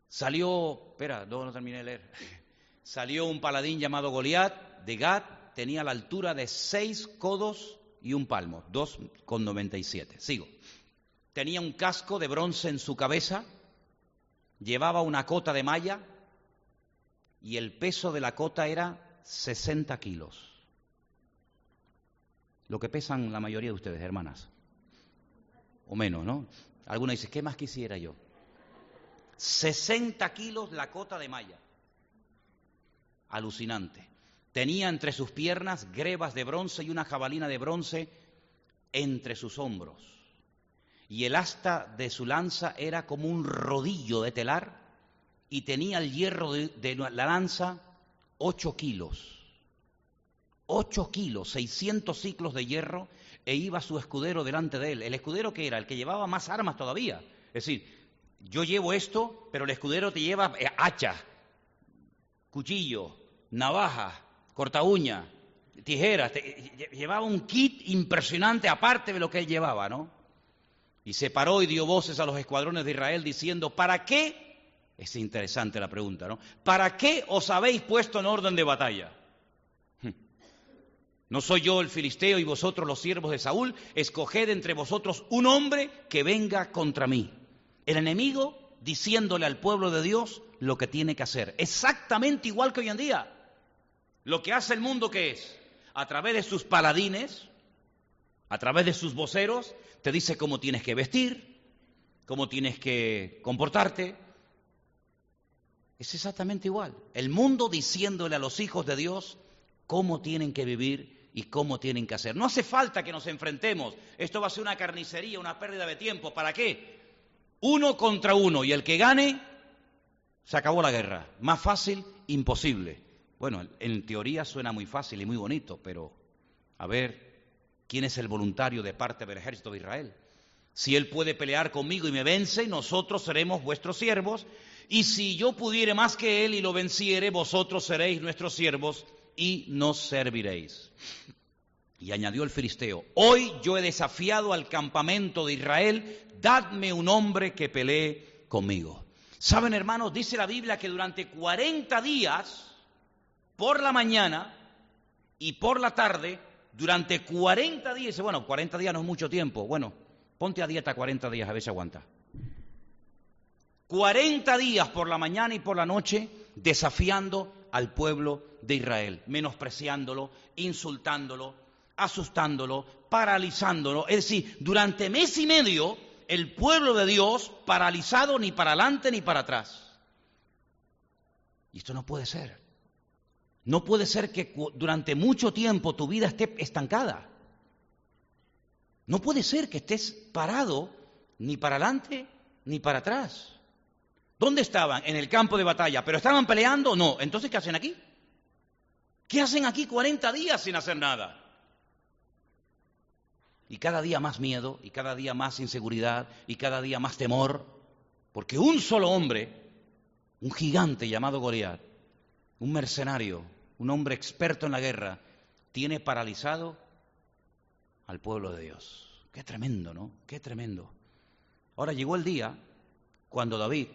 S1: Salió, espera, no, terminé de leer. Salió un paladín llamado Goliat de Gat, tenía la altura de seis codos y un palmo, 2,97. Sigo. Tenía un casco de bronce en su cabeza, llevaba una cota de malla y el peso de la cota era 60 kilos. Lo que pesan la mayoría de ustedes, hermanas. O menos, ¿no? Alguna dice, ¿qué más quisiera yo? 60 kilos la cota de malla. Alucinante. Tenía entre sus piernas grebas de bronce y una jabalina de bronce entre sus hombros. Y el asta de su lanza era como un rodillo de telar y tenía el hierro de, la lanza ocho kilos. Ocho kilos, seiscientos ciclos de hierro e iba su escudero delante de él. El escudero que era el que llevaba más armas todavía. Es decir, yo llevo esto, pero el escudero te lleva eh, hacha, cuchillo, navaja, corta uña, tijeras, llevaba un kit impresionante aparte de lo que él llevaba, ¿no? Y se paró y dio voces a los escuadrones de Israel diciendo, ¿para qué? Es interesante la pregunta, ¿no? ¿Para qué os habéis puesto en orden de batalla? ¿No soy yo el filisteo y vosotros los siervos de Saúl? Escoged entre vosotros un hombre que venga contra mí. El enemigo diciéndole al pueblo de Dios lo que tiene que hacer. Exactamente igual que hoy en día. Lo que hace el mundo que es, a través de sus paladines, a través de sus voceros, te dice cómo tienes que vestir, cómo tienes que comportarte. Es exactamente igual. El mundo diciéndole a los hijos de Dios cómo tienen que vivir y cómo tienen que hacer. No hace falta que nos enfrentemos. Esto va a ser una carnicería, una pérdida de tiempo. ¿Para qué? Uno contra uno y el que gane, se acabó la guerra. Más fácil, imposible. Bueno, en teoría suena muy fácil y muy bonito, pero a ver, ¿quién es el voluntario de parte del ejército de Israel? Si él puede pelear conmigo y me vence, nosotros seremos vuestros siervos, y si yo pudiere más que él y lo venciere, vosotros seréis nuestros siervos y nos serviréis. Y añadió el filisteo, hoy yo he desafiado al campamento de Israel, dadme un hombre que pelee conmigo. Saben hermanos, dice la Biblia que durante 40 días por la mañana y por la tarde durante 40 días. Bueno, 40 días no es mucho tiempo. Bueno, ponte a dieta 40 días a ver si aguanta. 40 días por la mañana y por la noche desafiando al pueblo de Israel, menospreciándolo, insultándolo, asustándolo, paralizándolo. Es decir, durante mes y medio el pueblo de Dios paralizado ni para adelante ni para atrás. Y esto no puede ser. No puede ser que durante mucho tiempo tu vida esté estancada. No puede ser que estés parado ni para adelante ni para atrás. ¿Dónde estaban? En el campo de batalla. ¿Pero estaban peleando? No. Entonces, ¿qué hacen aquí? ¿Qué hacen aquí 40 días sin hacer nada? Y cada día más miedo, y cada día más inseguridad, y cada día más temor, porque un solo hombre, un gigante llamado Goliat, un mercenario, un hombre experto en la guerra, tiene paralizado al pueblo de Dios. Qué tremendo, ¿no? Qué tremendo. Ahora llegó el día cuando David,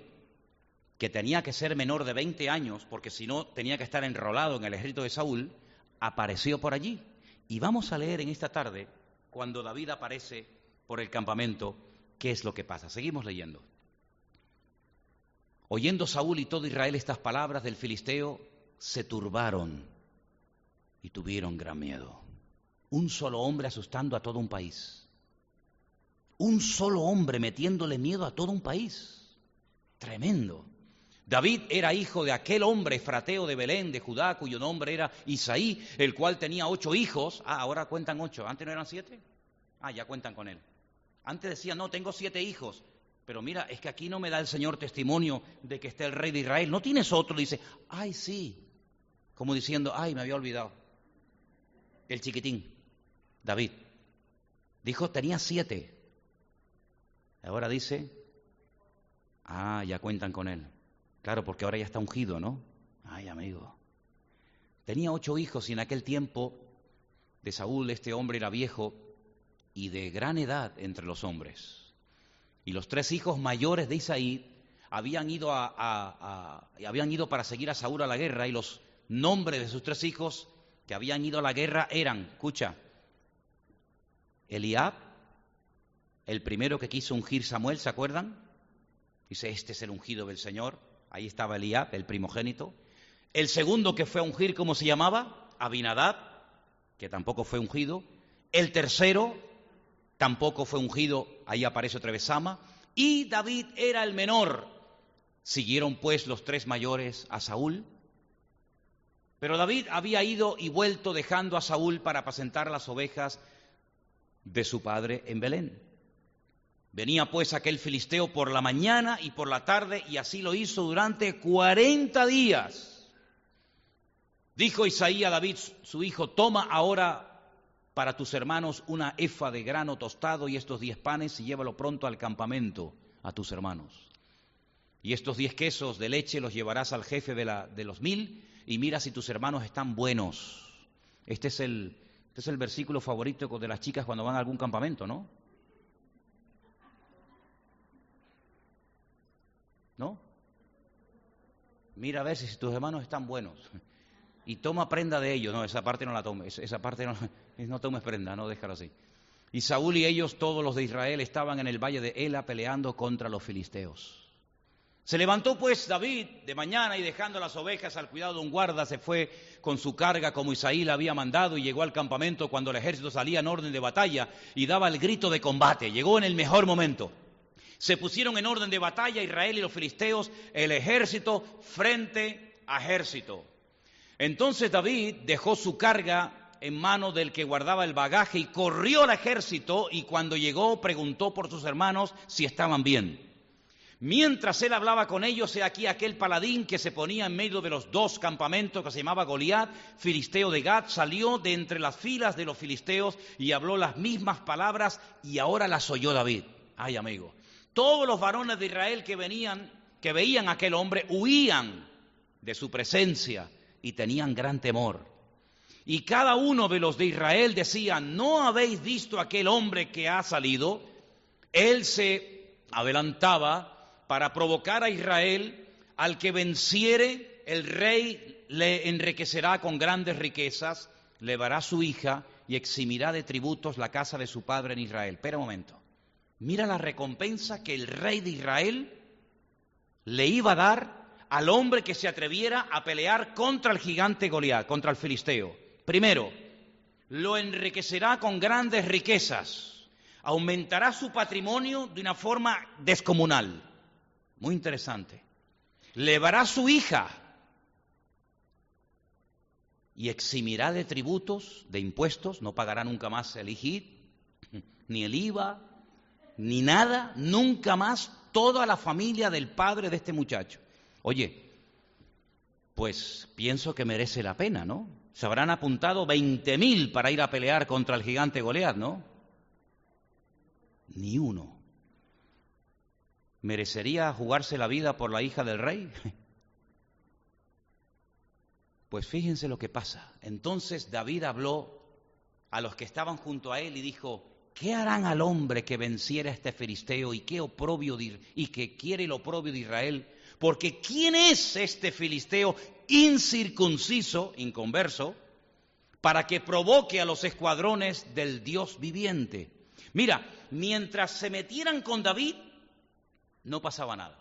S1: que tenía que ser menor de 20 años, porque si no tenía que estar enrolado en el ejército de Saúl, apareció por allí. Y vamos a leer en esta tarde, cuando David aparece por el campamento, qué es lo que pasa. Seguimos leyendo. Oyendo Saúl y todo Israel estas palabras del filisteo, se turbaron y tuvieron gran miedo. Un solo hombre asustando a todo un país. Un solo hombre metiéndole miedo a todo un país. Tremendo. David era hijo de aquel hombre frateo de Belén, de Judá, cuyo nombre era Isaí, el cual tenía ocho hijos. Ah, ahora cuentan ocho. ¿Antes no eran siete? Ah, ya cuentan con él. Antes decía, no, tengo siete hijos. Pero mira, es que aquí no me da el Señor testimonio de que esté el rey de Israel. No tienes otro. Dice, ay, sí, como diciendo, ay, me había olvidado. El chiquitín, David, dijo, tenía siete. Ahora dice, ah, ya cuentan con él. Claro, porque ahora ya está ungido, ¿no? Ay, amigo. Tenía ocho hijos y en aquel tiempo de Saúl este hombre era viejo y de gran edad entre los hombres. Y los tres hijos mayores de Isaí habían ido, a, habían ido para seguir a Saúl a la guerra y los nombres de sus tres hijos que habían ido a la guerra eran, escucha, Eliab, el primero que quiso ungir Samuel, ¿se acuerdan? Dice, este es el ungido del Señor. Ahí estaba Eliab, el primogénito. El segundo que fue a ungir, ¿cómo se llamaba? Abinadab, que tampoco fue ungido. El tercero tampoco fue ungido, ahí aparece otra vez. Y David era el menor. Siguieron pues los tres mayores a Saúl. Pero David había ido y vuelto dejando a Saúl para apacentar las ovejas de su padre en Belén. Venía pues aquel filisteo por la mañana y por la tarde y así lo hizo durante cuarenta días. Dijo Isaías a David, su hijo, toma ahora para tus hermanos una efa de grano tostado y estos diez panes y llévalo pronto al campamento a tus hermanos. Y estos diez quesos de leche los llevarás al jefe de, la, de los mil y mira si tus hermanos están buenos. Este es el, este es el versículo favorito de las chicas cuando van a algún campamento, ¿no? ¿No? Mira a ver si tus hermanos están buenos. Y toma prenda de ellos. No, esa parte no la tomes. Esa parte no, no tomes prenda, no déjalo así. Y Saúl y ellos, todos los de Israel, estaban en el valle de Ela peleando contra los filisteos. Se levantó pues David de mañana y dejando las ovejas al cuidado de un guarda, se fue con su carga como Isaí le había mandado y llegó al campamento cuando el ejército salía en orden de batalla y daba el grito de combate. Llegó en el mejor momento. Se pusieron en orden de batalla Israel y los filisteos, el ejército frente a ejército. Entonces David dejó su carga en manos del que guardaba el bagaje y corrió al ejército y cuando llegó preguntó por sus hermanos si estaban bien. Mientras él hablaba con ellos, he aquí aquel paladín que se ponía en medio de los dos campamentos que se llamaba Goliat, filisteo de Gad, salió de entre las filas de los filisteos y habló las mismas palabras y ahora las oyó David. Ay, amigo. Todos los varones de Israel que venían, que veían a aquel hombre, huían de su presencia y tenían gran temor. Y cada uno de los de Israel decía, ¿no habéis visto aquel hombre que ha salido? Él se adelantaba para provocar a Israel, al que venciere, el rey le enriquecerá con grandes riquezas, levará su hija y eximirá de tributos la casa de su padre en Israel. Espera un momento. Mira la recompensa que el rey de Israel le iba a dar al hombre que se atreviera a pelear contra el gigante Goliat, contra el filisteo. Primero, lo enriquecerá con grandes riquezas, aumentará su patrimonio de una forma descomunal. Muy interesante. Levará su hija y eximirá de tributos, de impuestos, no pagará nunca más el IGIT, ni el IVA, ni nada, nunca más, toda la familia del padre de este muchacho. Oye, pues pienso que merece la pena, ¿no? Se habrán apuntado veinte mil para ir a pelear contra el gigante Goliat, ¿no? Ni uno. ¿Merecería jugarse la vida por la hija del rey? Pues fíjense lo que pasa. Entonces David habló a los que estaban junto a él y dijo, ¿Qué harán al hombre que venciera este filisteo y qué oprobio y que quiere el oprobio de Israel? Porque ¿quién es este filisteo incircunciso, inconverso, para que provoque a los escuadrones del Dios viviente? Mira, mientras se metieran con David, no pasaba nada.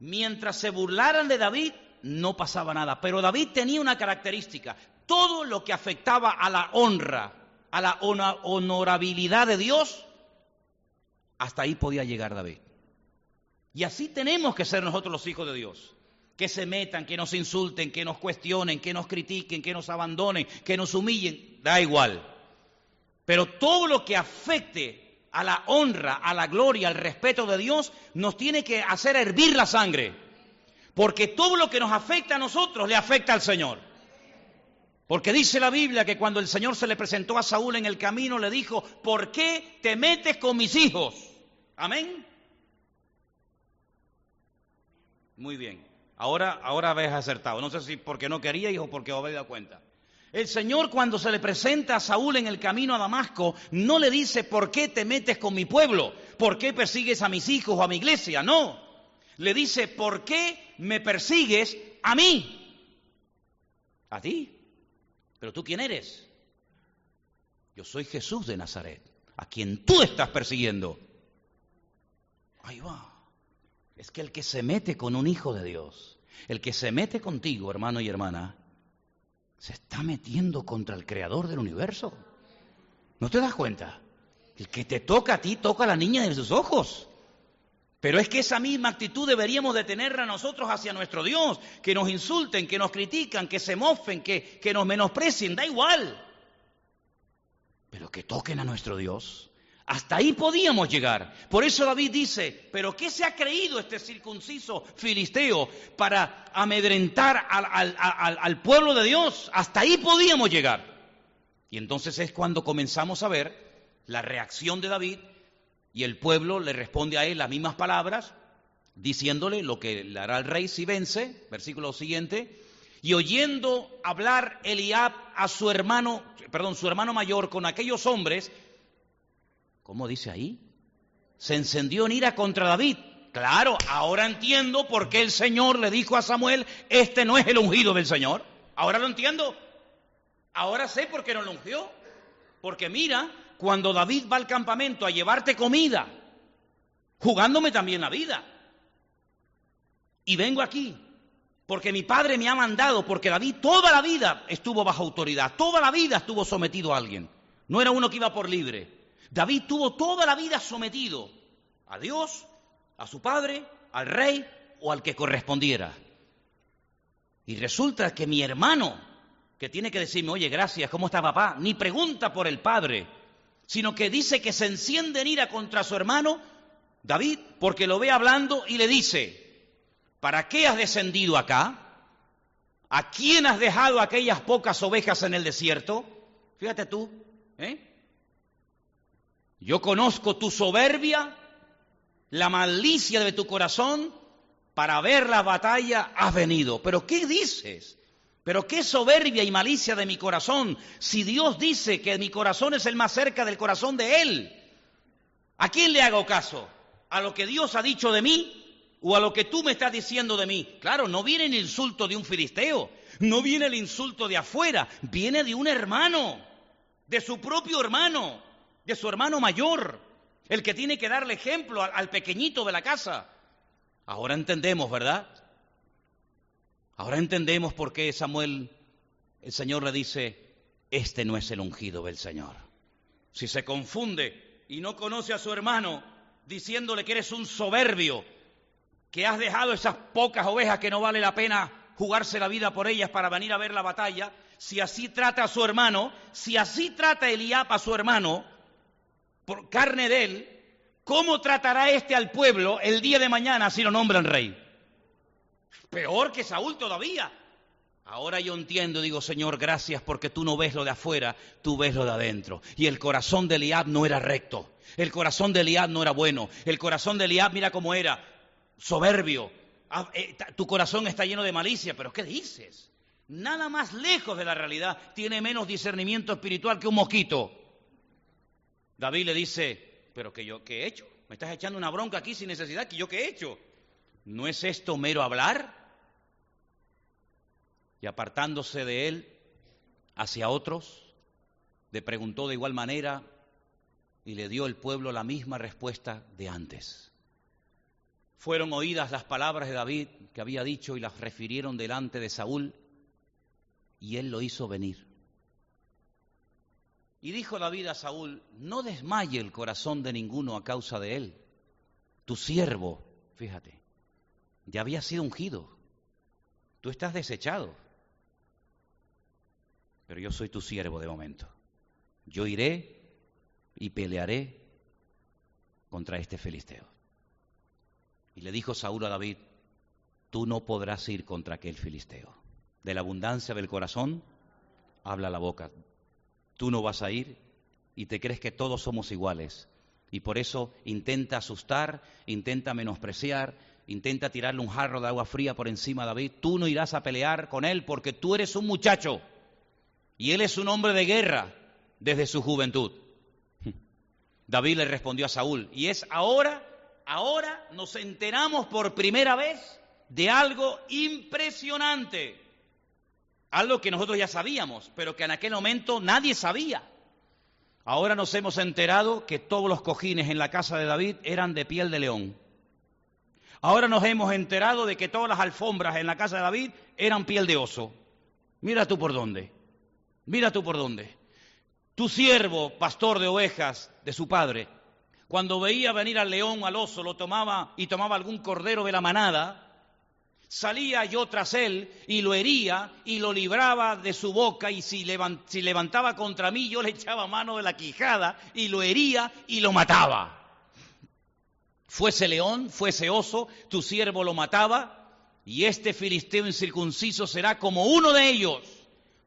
S1: Mientras se burlaran de David, no pasaba nada. Pero David tenía una característica. Todo lo que afectaba a la honra, a la honorabilidad de Dios, hasta ahí podía llegar David. Y así tenemos que ser nosotros los hijos de Dios. Que se metan, que nos insulten, que nos cuestionen, que nos critiquen, que nos abandonen, que nos humillen, da igual. Pero todo lo que afecte a la honra, a la gloria, al respeto de Dios, nos tiene que hacer hervir la sangre. Porque todo lo que nos afecta a nosotros le afecta al Señor. Porque dice la Biblia que cuando el Señor se le presentó a Saúl en el camino, le dijo, ¿por qué te metes con mis hijos? Amén. Muy bien. Ahora, ahora habéis acertado. No sé si porque no queríais o porque os habéis dado cuenta. El Señor cuando se le presenta a Saúl en el camino a Damasco, no le dice, ¿por qué te metes con mi pueblo? ¿Por qué persigues a mis hijos o a mi iglesia? No. Le dice, ¿por qué me persigues a mí? A ti. Pero tú quién eres? Yo soy Jesús de Nazaret, a quien tú estás persiguiendo. Ahí va. Es que el que se mete con un hijo de Dios, el que se mete contigo, hermano y hermana, se está metiendo contra el creador del universo. ¿No te das cuenta? El que te toca a ti toca a la niña de sus ojos. Pero es que esa misma actitud deberíamos de tenerla nosotros hacia nuestro Dios, que nos insulten, que nos critican, que se mofen, que, que nos menosprecien, da igual. Pero que toquen a nuestro Dios. Hasta ahí podíamos llegar. Por eso David dice, pero ¿qué se ha creído este circunciso filisteo para amedrentar al, al, pueblo de Dios? Hasta ahí podíamos llegar. Y entonces es cuando comenzamos a ver la reacción de David y el pueblo le responde a él las mismas palabras, diciéndole lo que le hará el rey si vence, versículo siguiente, y oyendo hablar Eliab a su hermano, perdón, su hermano mayor con aquellos hombres, ¿cómo dice ahí? Se encendió en ira contra David. Claro, ahora entiendo por qué el Señor le dijo a Samuel, este no es el ungido del Señor. Ahora lo entiendo. Ahora sé por qué no lo ungió. Porque mira, cuando David va al campamento a llevarte comida, jugándome también la vida. Y vengo aquí porque mi padre me ha mandado, porque David toda la vida estuvo bajo autoridad, toda la vida estuvo sometido a alguien. No era uno que iba por libre. David tuvo toda la vida sometido a Dios, a su padre, al rey o al que correspondiera. Y resulta que mi hermano, que tiene que decirme, oye, gracias, ¿cómo está papá? Ni pregunta por el padre, sino que dice que se enciende en ira contra su hermano David porque lo ve hablando y le dice, ¿para qué has descendido acá? ¿A quién has dejado aquellas pocas ovejas en el desierto? Fíjate tú, ¿eh? Yo conozco tu soberbia, la malicia de tu corazón, para ver la batalla has venido. Pero ¿qué dices? Pero qué soberbia y malicia de mi corazón, si Dios dice que mi corazón es el más cerca del corazón de Él. ¿A quién le hago caso? ¿A lo que Dios ha dicho de mí o a lo que tú me estás diciendo de mí? Claro, no viene el insulto de un filisteo, no viene el insulto de afuera, viene de un hermano, de su propio hermano, de su hermano mayor, el que tiene que darle ejemplo al, al pequeñito de la casa. Ahora entendemos, ¿verdad? Ahora entendemos por qué Samuel, el Señor le dice, este no es el ungido del Señor. Si se confunde y no conoce a su hermano, diciéndole que eres un soberbio, que has dejado esas pocas ovejas que no vale la pena jugarse la vida por ellas para venir a ver la batalla, si así trata a su hermano, si así trata Eliab a su hermano, por carne de él, ¿cómo tratará éste al pueblo el día de mañana si lo nombran rey? Peor que Saúl todavía. Ahora yo entiendo, digo, Señor, gracias porque tú no ves lo de afuera, tú ves lo de adentro. Y el corazón de Eliab no era recto. El corazón de Eliab no era bueno. El corazón de Eliab, mira cómo era, soberbio. Ah, eh, tu corazón está lleno de malicia, pero ¿qué dices? Nada más lejos de la realidad tiene menos discernimiento espiritual que un mosquito. David le dice, pero que yo, ¿qué he hecho? Me estás echando una bronca aquí sin necesidad, ¿que yo qué he hecho? ¿No es esto mero hablar? Y apartándose de él hacia otros, le preguntó de igual manera y le dio el pueblo la misma respuesta de antes. Fueron oídas las palabras de David que había dicho y las refirieron delante de Saúl y él lo hizo venir. Y dijo David a Saúl, no desmaye el corazón de ninguno a causa de él. Tu siervo, fíjate, ya había sido ungido. Tú estás desechado. Pero yo soy tu siervo de momento. Yo iré y pelearé contra este filisteo. Y le dijo Saúl a David, tú no podrás ir contra aquel filisteo. De la abundancia del corazón habla la boca. Tú no vas a ir y te crees que todos somos iguales. Y por eso intenta asustar, intenta menospreciar, intenta tirarle un jarro de agua fría por encima a David, tú no irás a pelear con él porque tú eres un muchacho y él es un hombre de guerra desde su juventud. David le respondió a Saúl, y es ahora, ahora nos enteramos por primera vez de algo impresionante, algo que nosotros ya sabíamos, pero que en aquel momento nadie sabía. Ahora nos hemos enterado que todos los cojines en la casa de David eran de piel de león. Ahora nos hemos enterado de que todas las alfombras en la casa de David eran piel de oso. Mira tú por dónde. Mira tú por dónde. Tu siervo, pastor de ovejas de su padre, cuando veía venir al león, al oso, lo tomaba y tomaba algún cordero de la manada, salía yo tras él y lo hería y lo libraba de su boca y si, levantaba contra mí yo le echaba mano de la quijada y lo hería y lo mataba. Fuese león, fuese oso, tu siervo lo mataba y este filisteo incircunciso será como uno de ellos,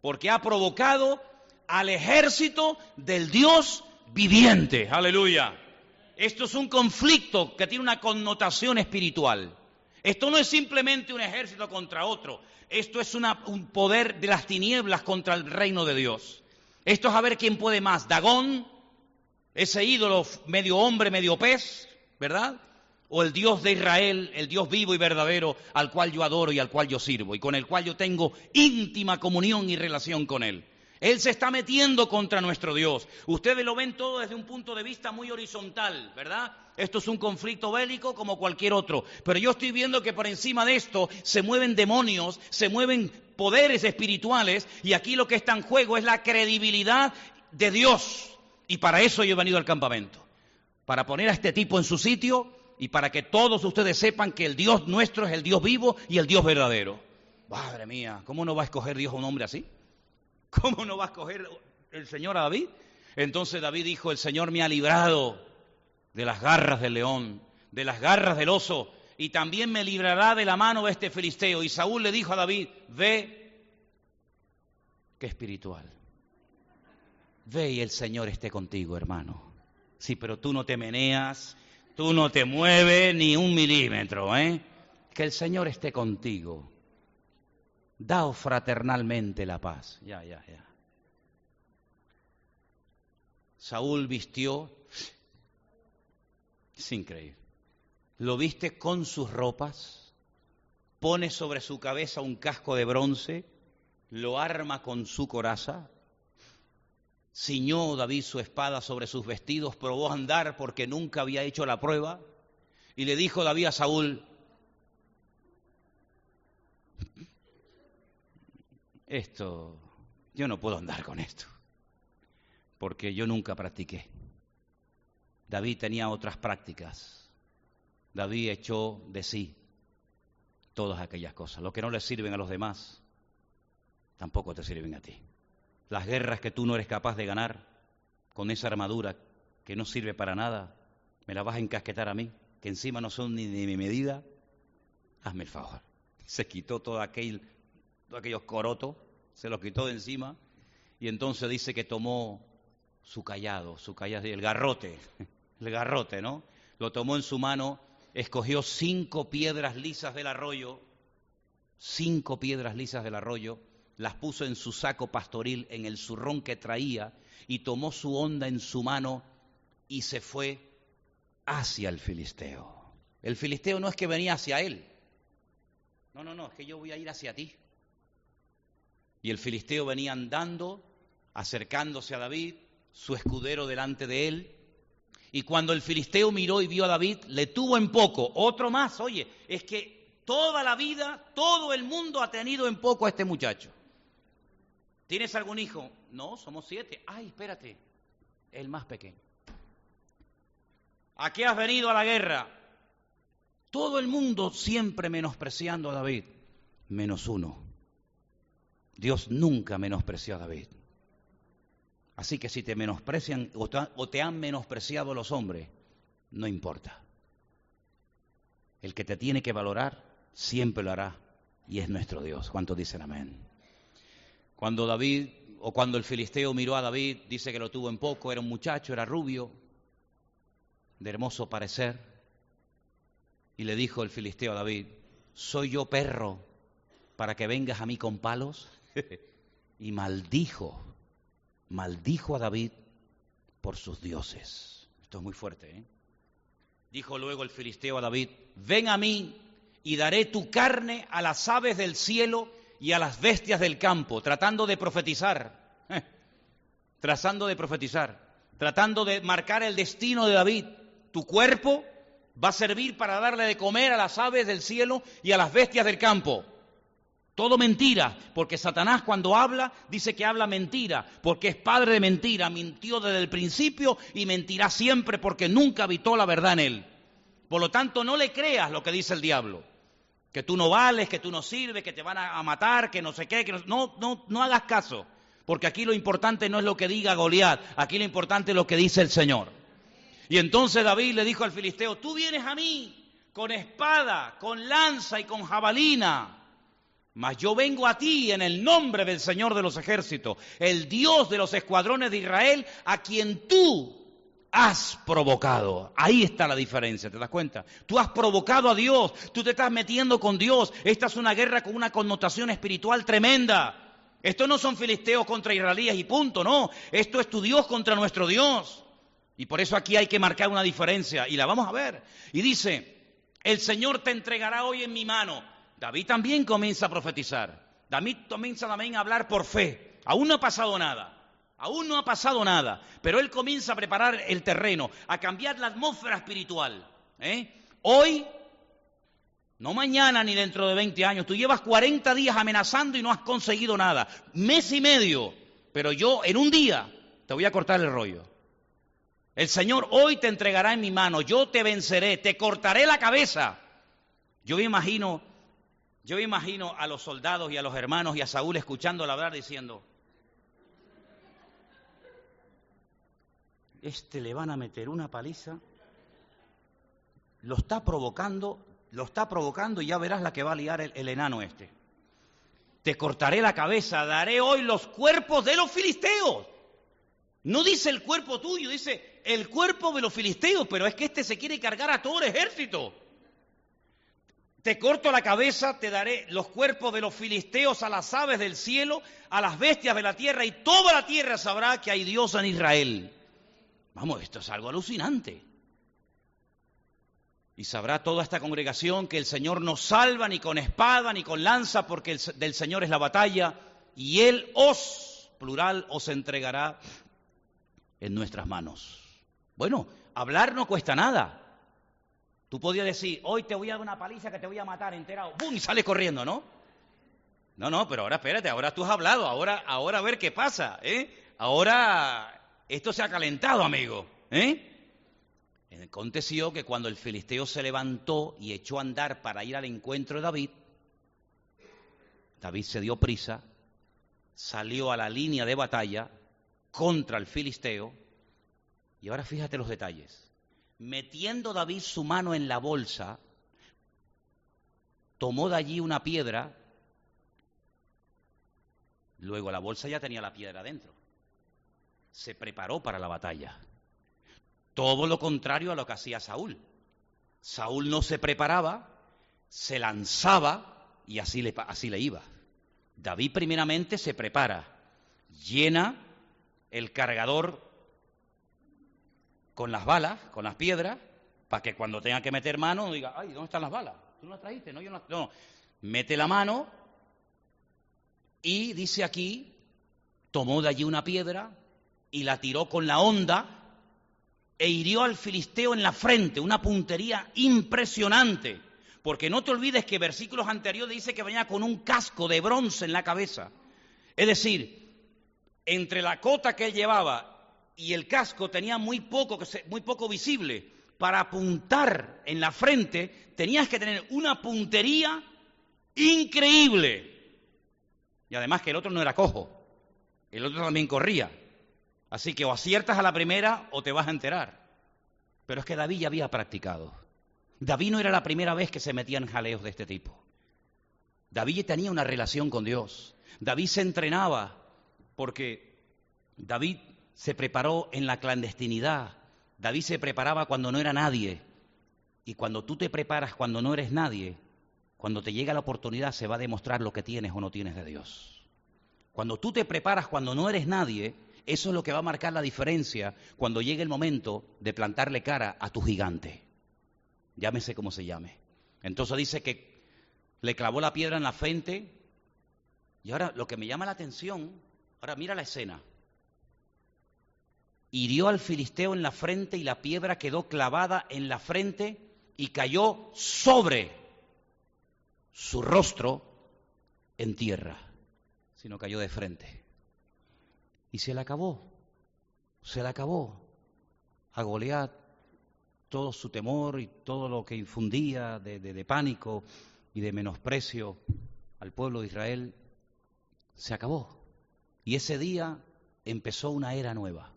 S1: porque ha provocado al ejército del Dios viviente. Aleluya. Esto es un conflicto que tiene una connotación espiritual. Esto no es simplemente un ejército contra otro. Esto es un poder de las tinieblas contra el reino de Dios. Esto es a ver quién puede más. Dagón, ese ídolo medio hombre, medio pez, ¿verdad? O el Dios de Israel, el Dios vivo y verdadero, al cual yo adoro y al cual yo sirvo, y con el cual yo tengo íntima comunión y relación con Él. Él se está metiendo contra nuestro Dios. Ustedes lo ven todo desde un punto de vista muy horizontal, ¿verdad? Esto es un conflicto bélico como cualquier otro. Pero yo estoy viendo que por encima de esto se mueven demonios, se mueven poderes espirituales y aquí lo que está en juego es la credibilidad de Dios. Y para eso yo he venido al campamento. Para poner a este tipo en su sitio y para que todos ustedes sepan que el Dios nuestro es el Dios vivo y el Dios verdadero. Madre mía, ¿cómo no va a escoger Dios a un hombre así? ¿Cómo no va a escoger el Señor a David? Entonces David dijo, el Señor me ha librado de las garras del león, de las garras del oso, y también me librará de la mano de este filisteo. Y Saúl le dijo a David, ve, qué espiritual. Ve y el Señor esté contigo, hermano. Sí, pero tú no te meneas, tú no te mueves ni un milímetro, ¿eh? Que el Señor esté contigo. Daos fraternalmente la paz. Ya, ya, ya. Saúl vistió, es increíble, lo viste con sus ropas, pone sobre su cabeza un casco de bronce, lo arma con su coraza, ciñó David su espada sobre sus vestidos, probó andar porque nunca había hecho la prueba, y le dijo David a Saúl, esto, yo no puedo andar con esto, porque yo nunca practiqué. David tenía otras prácticas. David echó de sí todas aquellas cosas. Lo que no le sirven a los demás, tampoco te sirven a ti. Las guerras que tú no eres capaz de ganar con esa armadura que no sirve para nada, me la vas a encasquetar a mí, que encima no son ni de mi medida, hazme el favor. Se quitó todo aquel todos aquellos corotos, se los quitó de encima y entonces dice que tomó su callado, su callado, el garrote, el garrote, ¿no? Lo tomó en su mano, escogió cinco piedras lisas del arroyo, cinco piedras lisas del arroyo, las puso en su saco pastoril, en el zurrón que traía, y tomó su onda en su mano y se fue hacia el filisteo. El filisteo no es que venía hacia él. No, no, no, es que yo voy a ir hacia ti. Y el filisteo venía andando, acercándose a David, su escudero delante de él. Y cuando el filisteo miró y vio a David, le tuvo en poco. Otro más, oye, es que toda la vida, todo el mundo ha tenido en poco a este muchacho. ¿Tienes algún hijo? No, somos siete. Ay, espérate, el más pequeño. ¿A qué has venido a la guerra? Todo el mundo siempre menospreciando a David, menos uno Dios nunca menospreció a David. Así que si te menosprecian o te han menospreciado los hombres, no importa. El que te tiene que valorar siempre lo hará y es nuestro Dios. ¿Cuántos dicen amén? Cuando David o cuando el filisteo miró a David, dice que lo tuvo en poco, era un muchacho, era rubio, de hermoso parecer. Y le dijo el filisteo a David, ¿soy yo perro para que vengas a mí con palos? y maldijo, maldijo a David por sus dioses. Esto es muy fuerte, ¿eh? Dijo luego el filisteo a David, ven a mí y daré tu carne a las aves del cielo y a las bestias del campo, tratando de profetizar, trazando de profetizar, tratando de marcar el destino de David. Tu cuerpo va a servir para darle de comer a las aves del cielo y a las bestias del campo. Todo mentira, porque Satanás cuando habla dice que habla mentira, porque es padre de mentira, mintió desde el principio y mentirá siempre porque nunca habitó la verdad en él. Por lo tanto, no le creas lo que dice el diablo, que tú no vales, que tú no sirves, que te van a matar, que no sé qué, que no, no, no hagas caso, porque aquí lo importante no es lo que diga Goliat, aquí lo importante es lo que dice el Señor. Y entonces David le dijo al filisteo, tú vienes a mí con espada, con lanza y con jabalina mas yo vengo a ti en el nombre del Señor de los ejércitos, el Dios de los escuadrones de Israel, a quien tú has provocado. Ahí está la diferencia, ¿te das cuenta? Tú has provocado a Dios, tú te estás metiendo con Dios. Esta es una guerra con una connotación espiritual tremenda. Esto no son filisteos contra israelíes y punto, no. Esto es tu Dios contra nuestro Dios. Y por eso aquí hay que marcar una diferencia y la vamos a ver. Y dice, el Señor te entregará hoy en mi mano David también comienza a profetizar. David comienza también a hablar por fe. Aún no ha pasado nada. Aún no ha pasado nada. Pero él comienza a preparar el terreno, a cambiar la atmósfera espiritual. ¿eh? Hoy, no mañana ni dentro de 20 años, tú llevas 40 días amenazando y no has conseguido nada. Mes y medio. Pero yo en un día te voy a cortar el rollo. El Señor hoy te entregará en mi mano, yo te venceré, te cortaré la cabeza. Yo me imagino yo me imagino a los soldados y a los hermanos y a Saúl escuchando hablar diciendo, este le van a meter una paliza, lo está provocando, lo está provocando y ya verás la que va a liar el, enano este. Te cortaré la cabeza, daré hoy los cuerpos de los filisteos. No dice el cuerpo tuyo, dice el cuerpo de los filisteos, pero es que este se quiere cargar a todo el ejército. Te corto la cabeza, te daré los cuerpos de los filisteos a las aves del cielo, a las bestias de la tierra, y toda la tierra sabrá que hay Dios en Israel. Vamos, esto es algo alucinante. Y sabrá toda esta congregación que el Señor no salva ni con espada ni con lanza, porque del Señor es la batalla, y Él os, plural, os entregará en nuestras manos. Bueno, hablar no cuesta nada. Tú podías decir, hoy te voy a dar una paliza que te voy a matar enterado, ¡bum! y sales corriendo, ¿no? No, no, pero ahora espérate, ahora tú has hablado, ahora, ahora a ver qué pasa, ¿eh? Ahora esto se ha calentado, amigo, ¿eh? Aconteció que cuando el filisteo se levantó y echó a andar para ir al encuentro de David, David se dio prisa, salió a la línea de batalla contra el filisteo, y ahora fíjate los detalles metiendo David su mano en la bolsa, tomó de allí una piedra, luego la bolsa ya tenía la piedra dentro, se preparó para la batalla. Todo lo contrario a lo que hacía Saúl. Saúl no se preparaba, se lanzaba y así le, iba. David primeramente se prepara, llena el cargador con las balas, con las piedras, para que cuando tenga que meter mano diga, ay, ¿dónde están las balas? ¿Tú no las trajiste? No, yo no. no. Mete la mano y dice aquí, tomó de allí una piedra y la tiró con la honda e hirió al filisteo en la frente, una puntería impresionante. Porque no te olvides que versículos anteriores dice que venía con un casco de bronce en la cabeza. Es decir, entre la cota que él llevaba y el casco tenía muy poco, muy poco visible. Para apuntar en la frente tenías que tener una puntería increíble. Y además que el otro no era cojo, el otro también corría. Así que o aciertas a la primera o te vas a enterar. Pero es que David ya había practicado. David no era la primera vez que se metía en jaleos de este tipo. David tenía una relación con Dios. David se entrenaba porque David se preparó en la clandestinidad. David se preparaba cuando no era nadie. Y cuando tú te preparas cuando no eres nadie, cuando te llega la oportunidad se va a demostrar lo que tienes o no tienes de Dios. Cuando tú te preparas cuando no eres nadie, eso es lo que va a marcar la diferencia cuando llegue el momento de plantarle cara a tu gigante. Llámese como se llame. Entonces dice que le clavó la piedra en la frente. Y ahora lo que me llama la atención, ahora mira la escena. Hirió al filisteo en la frente y la piedra quedó clavada en la frente y cayó sobre su rostro en tierra, sino cayó de frente. Y se le acabó, se le acabó a Goliat todo su temor y todo lo que infundía de, de pánico y de menosprecio al pueblo de Israel, se acabó. Y ese día empezó una era nueva.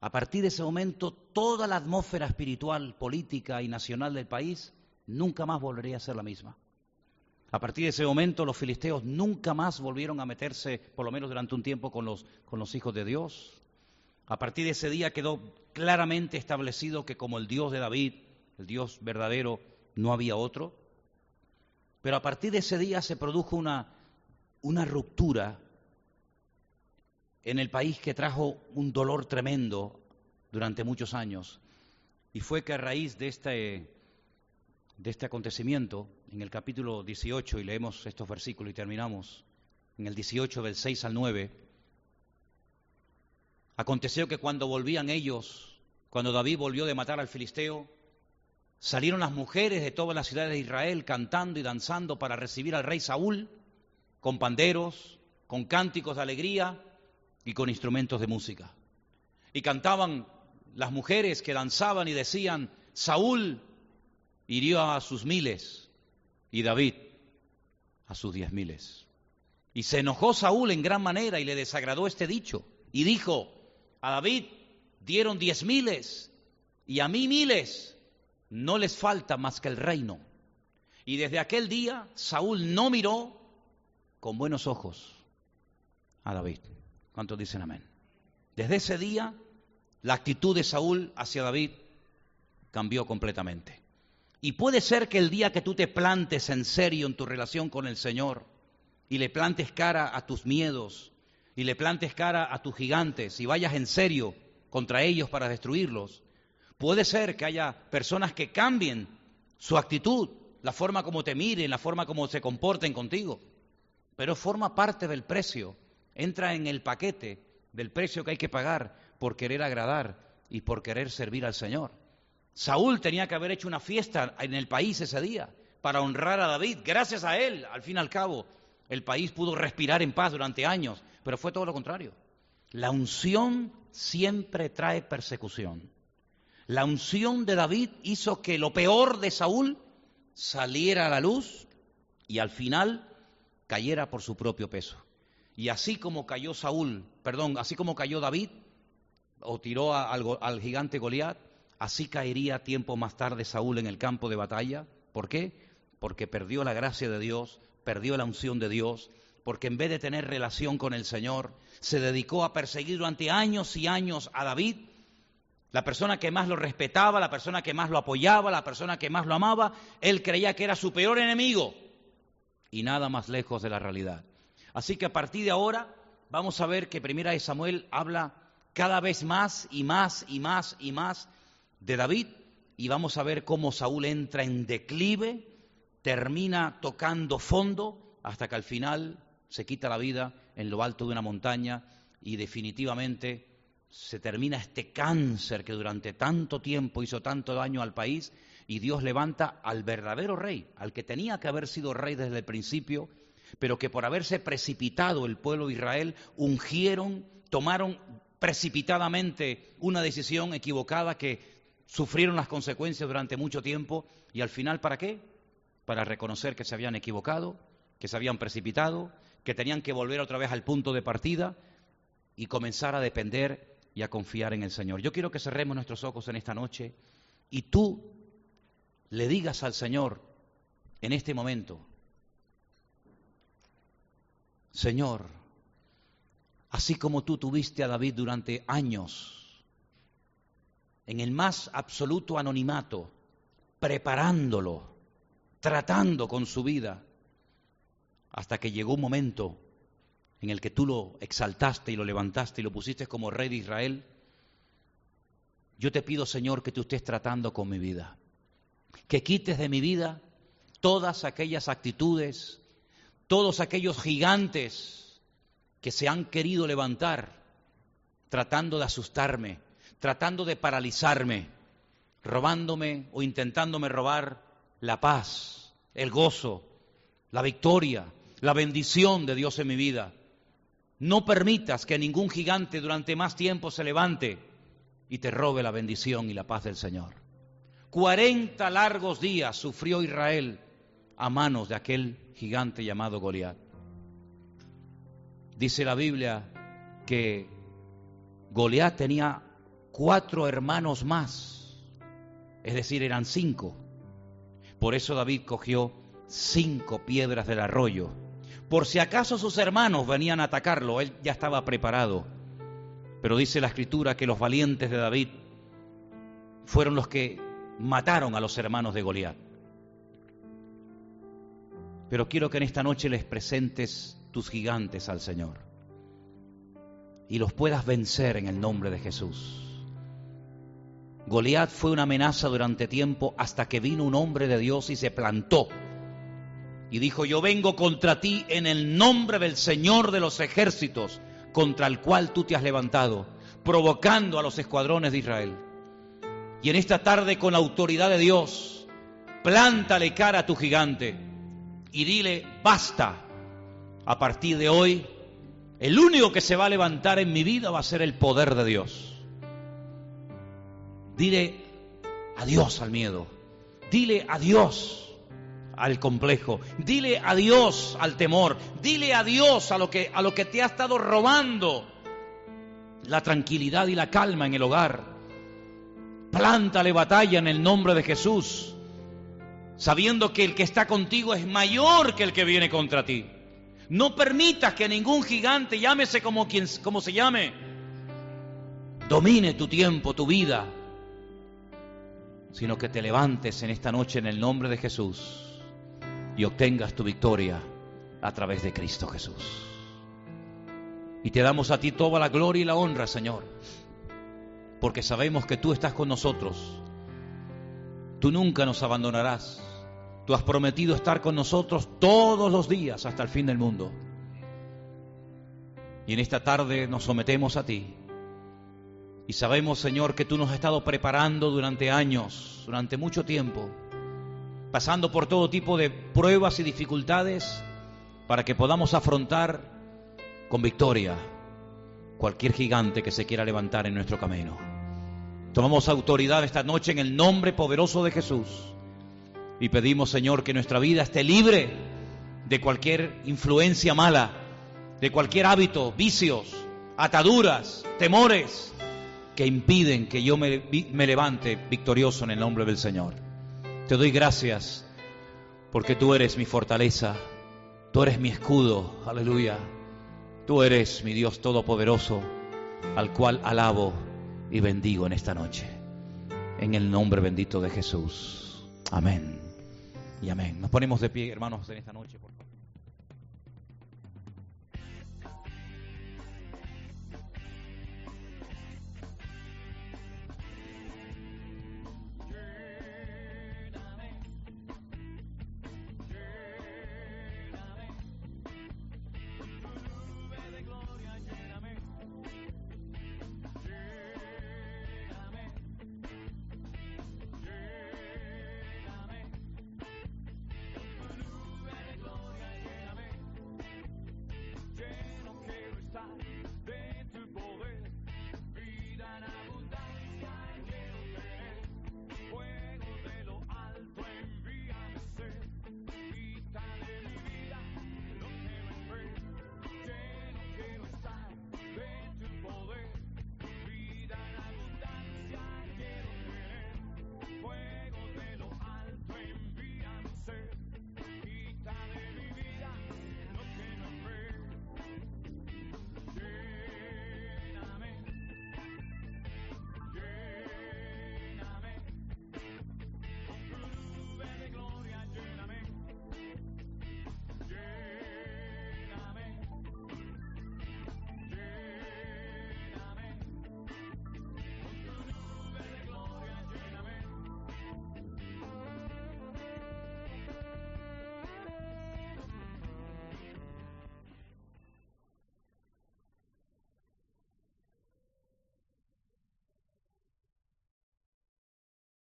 S1: A partir de ese momento, toda la atmósfera espiritual, política y nacional del país nunca más volvería a ser la misma. A partir de ese momento, los filisteos nunca más volvieron a meterse, por lo menos durante un tiempo, con los, con los hijos de Dios. A partir de ese día quedó claramente establecido que como el Dios de David, el Dios verdadero, no había otro. Pero a partir de ese día se produjo una, una ruptura en el país que trajo un dolor tremendo durante muchos años. Y fue que a raíz de este, de este acontecimiento, en el capítulo 18, y leemos estos versículos y terminamos, en el 18 del 6 al 9, aconteció que cuando volvían ellos, cuando David volvió de matar al filisteo, salieron las mujeres de todas las ciudades de Israel cantando y danzando para recibir al rey Saúl, con panderos, con cánticos de alegría, y con instrumentos de música. Y cantaban las mujeres que danzaban y decían, Saúl hirió a sus miles y David a sus diez miles. Y se enojó Saúl en gran manera y le desagradó este dicho. Y dijo, a David dieron diez miles y a mí miles, no les falta más que el reino. Y desde aquel día Saúl no miró con buenos ojos a David. ¿Cuántos dicen amén? Desde ese día, la actitud de Saúl hacia David cambió completamente. Y puede ser que el día que tú te plantes en serio en tu relación con el Señor y le plantes cara a tus miedos y le plantes cara a tus gigantes y vayas en serio contra ellos para destruirlos, puede ser que haya personas que cambien su actitud, la forma como te miren, la forma como se comporten contigo, pero forma parte del precio entra en el paquete del precio que hay que pagar por querer agradar y por querer servir al Señor. Saúl tenía que haber hecho una fiesta en el país ese día para honrar a David. Gracias a él, al fin y al cabo, el país pudo respirar en paz durante años, pero fue todo lo contrario. La unción siempre trae persecución. La unción de David hizo que lo peor de Saúl saliera a la luz y al final cayera por su propio peso. Y así como cayó Saúl, perdón, así como cayó David, o tiró al, gigante Goliat, así caería tiempo más tarde Saúl en el campo de batalla. ¿Por qué? Porque perdió la gracia de Dios, perdió la unción de Dios, porque en vez de tener relación con el Señor, se dedicó a perseguir durante años y años a David, la persona que más lo respetaba, la persona que más lo apoyaba, la persona que más lo amaba, él creía que era su peor enemigo y nada más lejos de la realidad. Así que a partir de ahora vamos a ver que Primera de Samuel habla cada vez más y más y más y más de David y vamos a ver cómo Saúl entra en declive, termina tocando fondo hasta que al final se quita la vida en lo alto de una montaña y definitivamente se termina este cáncer que durante tanto tiempo hizo tanto daño al país y Dios levanta al verdadero rey, al que tenía que haber sido rey desde el principio pero que por haberse precipitado el pueblo de Israel, ungieron, tomaron precipitadamente una decisión equivocada que sufrieron las consecuencias durante mucho tiempo y al final ¿para qué? Para reconocer que se habían equivocado, que se habían precipitado, que tenían que volver otra vez al punto de partida y comenzar a depender y a confiar en el Señor. Yo quiero que cerremos nuestros ojos en esta noche y tú le digas al Señor en este momento, Señor, así como tú tuviste a David durante años, en el más absoluto anonimato, preparándolo, tratando con su vida, hasta que llegó un momento en el que tú lo exaltaste y lo levantaste y lo pusiste como rey de Israel. Yo te pido, Señor, que tú estés tratando con mi vida, que quites de mi vida todas aquellas actitudes, todos aquellos gigantes que se han querido levantar tratando de asustarme, tratando de paralizarme, robándome o intentándome robar la paz, el gozo, la victoria, la bendición de Dios en mi vida. No permitas que ningún gigante durante más tiempo se levante y te robe la bendición y la paz del Señor. Cuarenta largos días sufrió Israel a manos de aquel gigante llamado Goliat. Dice la Biblia que Goliat tenía cuatro hermanos más, es decir, eran cinco. Por eso David cogió cinco piedras del arroyo. Por si acaso sus hermanos venían a atacarlo, él ya estaba preparado. Pero dice la escritura que los valientes de David fueron los que mataron a los hermanos de Goliat. Pero quiero que en esta noche les presentes tus gigantes al Señor y los puedas vencer en el nombre de Jesús. Goliat fue una amenaza durante tiempo hasta que vino un hombre de Dios y se plantó y dijo, yo vengo contra ti en el nombre del Señor de los ejércitos, contra el cual tú te has levantado, provocando a los escuadrones de Israel. Y en esta tarde, con la autoridad de Dios, plántale cara a tu gigante y dile, basta, a partir de hoy, el único que se va a levantar en mi vida va a ser el poder de Dios. Dile adiós al miedo, dile adiós al complejo. Dile adiós al temor. Dile adiós a lo que a lo que te ha estado robando la tranquilidad y la calma en el hogar. Plántale batalla en el nombre de Jesús, sabiendo que el que está contigo es mayor que el que viene contra ti. No permitas que ningún gigante, llámese como quien como se llame, domine tu tiempo, tu vida, sino que te levantes en esta noche en el nombre de Jesús y obtengas tu victoria a través de Cristo Jesús. Y te damos a ti toda la gloria y la honra, Señor, porque sabemos que tú estás con nosotros. Tú nunca nos abandonarás. Tú has prometido estar con nosotros todos los días hasta el fin del mundo. Y en esta tarde nos sometemos a ti. Y sabemos, Señor, que tú nos has estado preparando durante años, durante mucho tiempo pasando por todo tipo de pruebas y dificultades para que podamos afrontar con victoria cualquier gigante que se quiera levantar en nuestro camino. Tomamos autoridad esta noche en el nombre poderoso de Jesús y pedimos, Señor, que nuestra vida esté libre de cualquier influencia mala, de cualquier hábito, vicios, ataduras, temores que impiden que yo me, levante victorioso en el nombre del Señor. Te doy gracias porque tú eres mi fortaleza, tú eres mi escudo, aleluya. Tú eres mi Dios todopoderoso, al cual alabo y bendigo en esta noche. En el nombre bendito de Jesús. Amén. Y amén. Nos ponemos de pie, hermanos, en esta noche, por.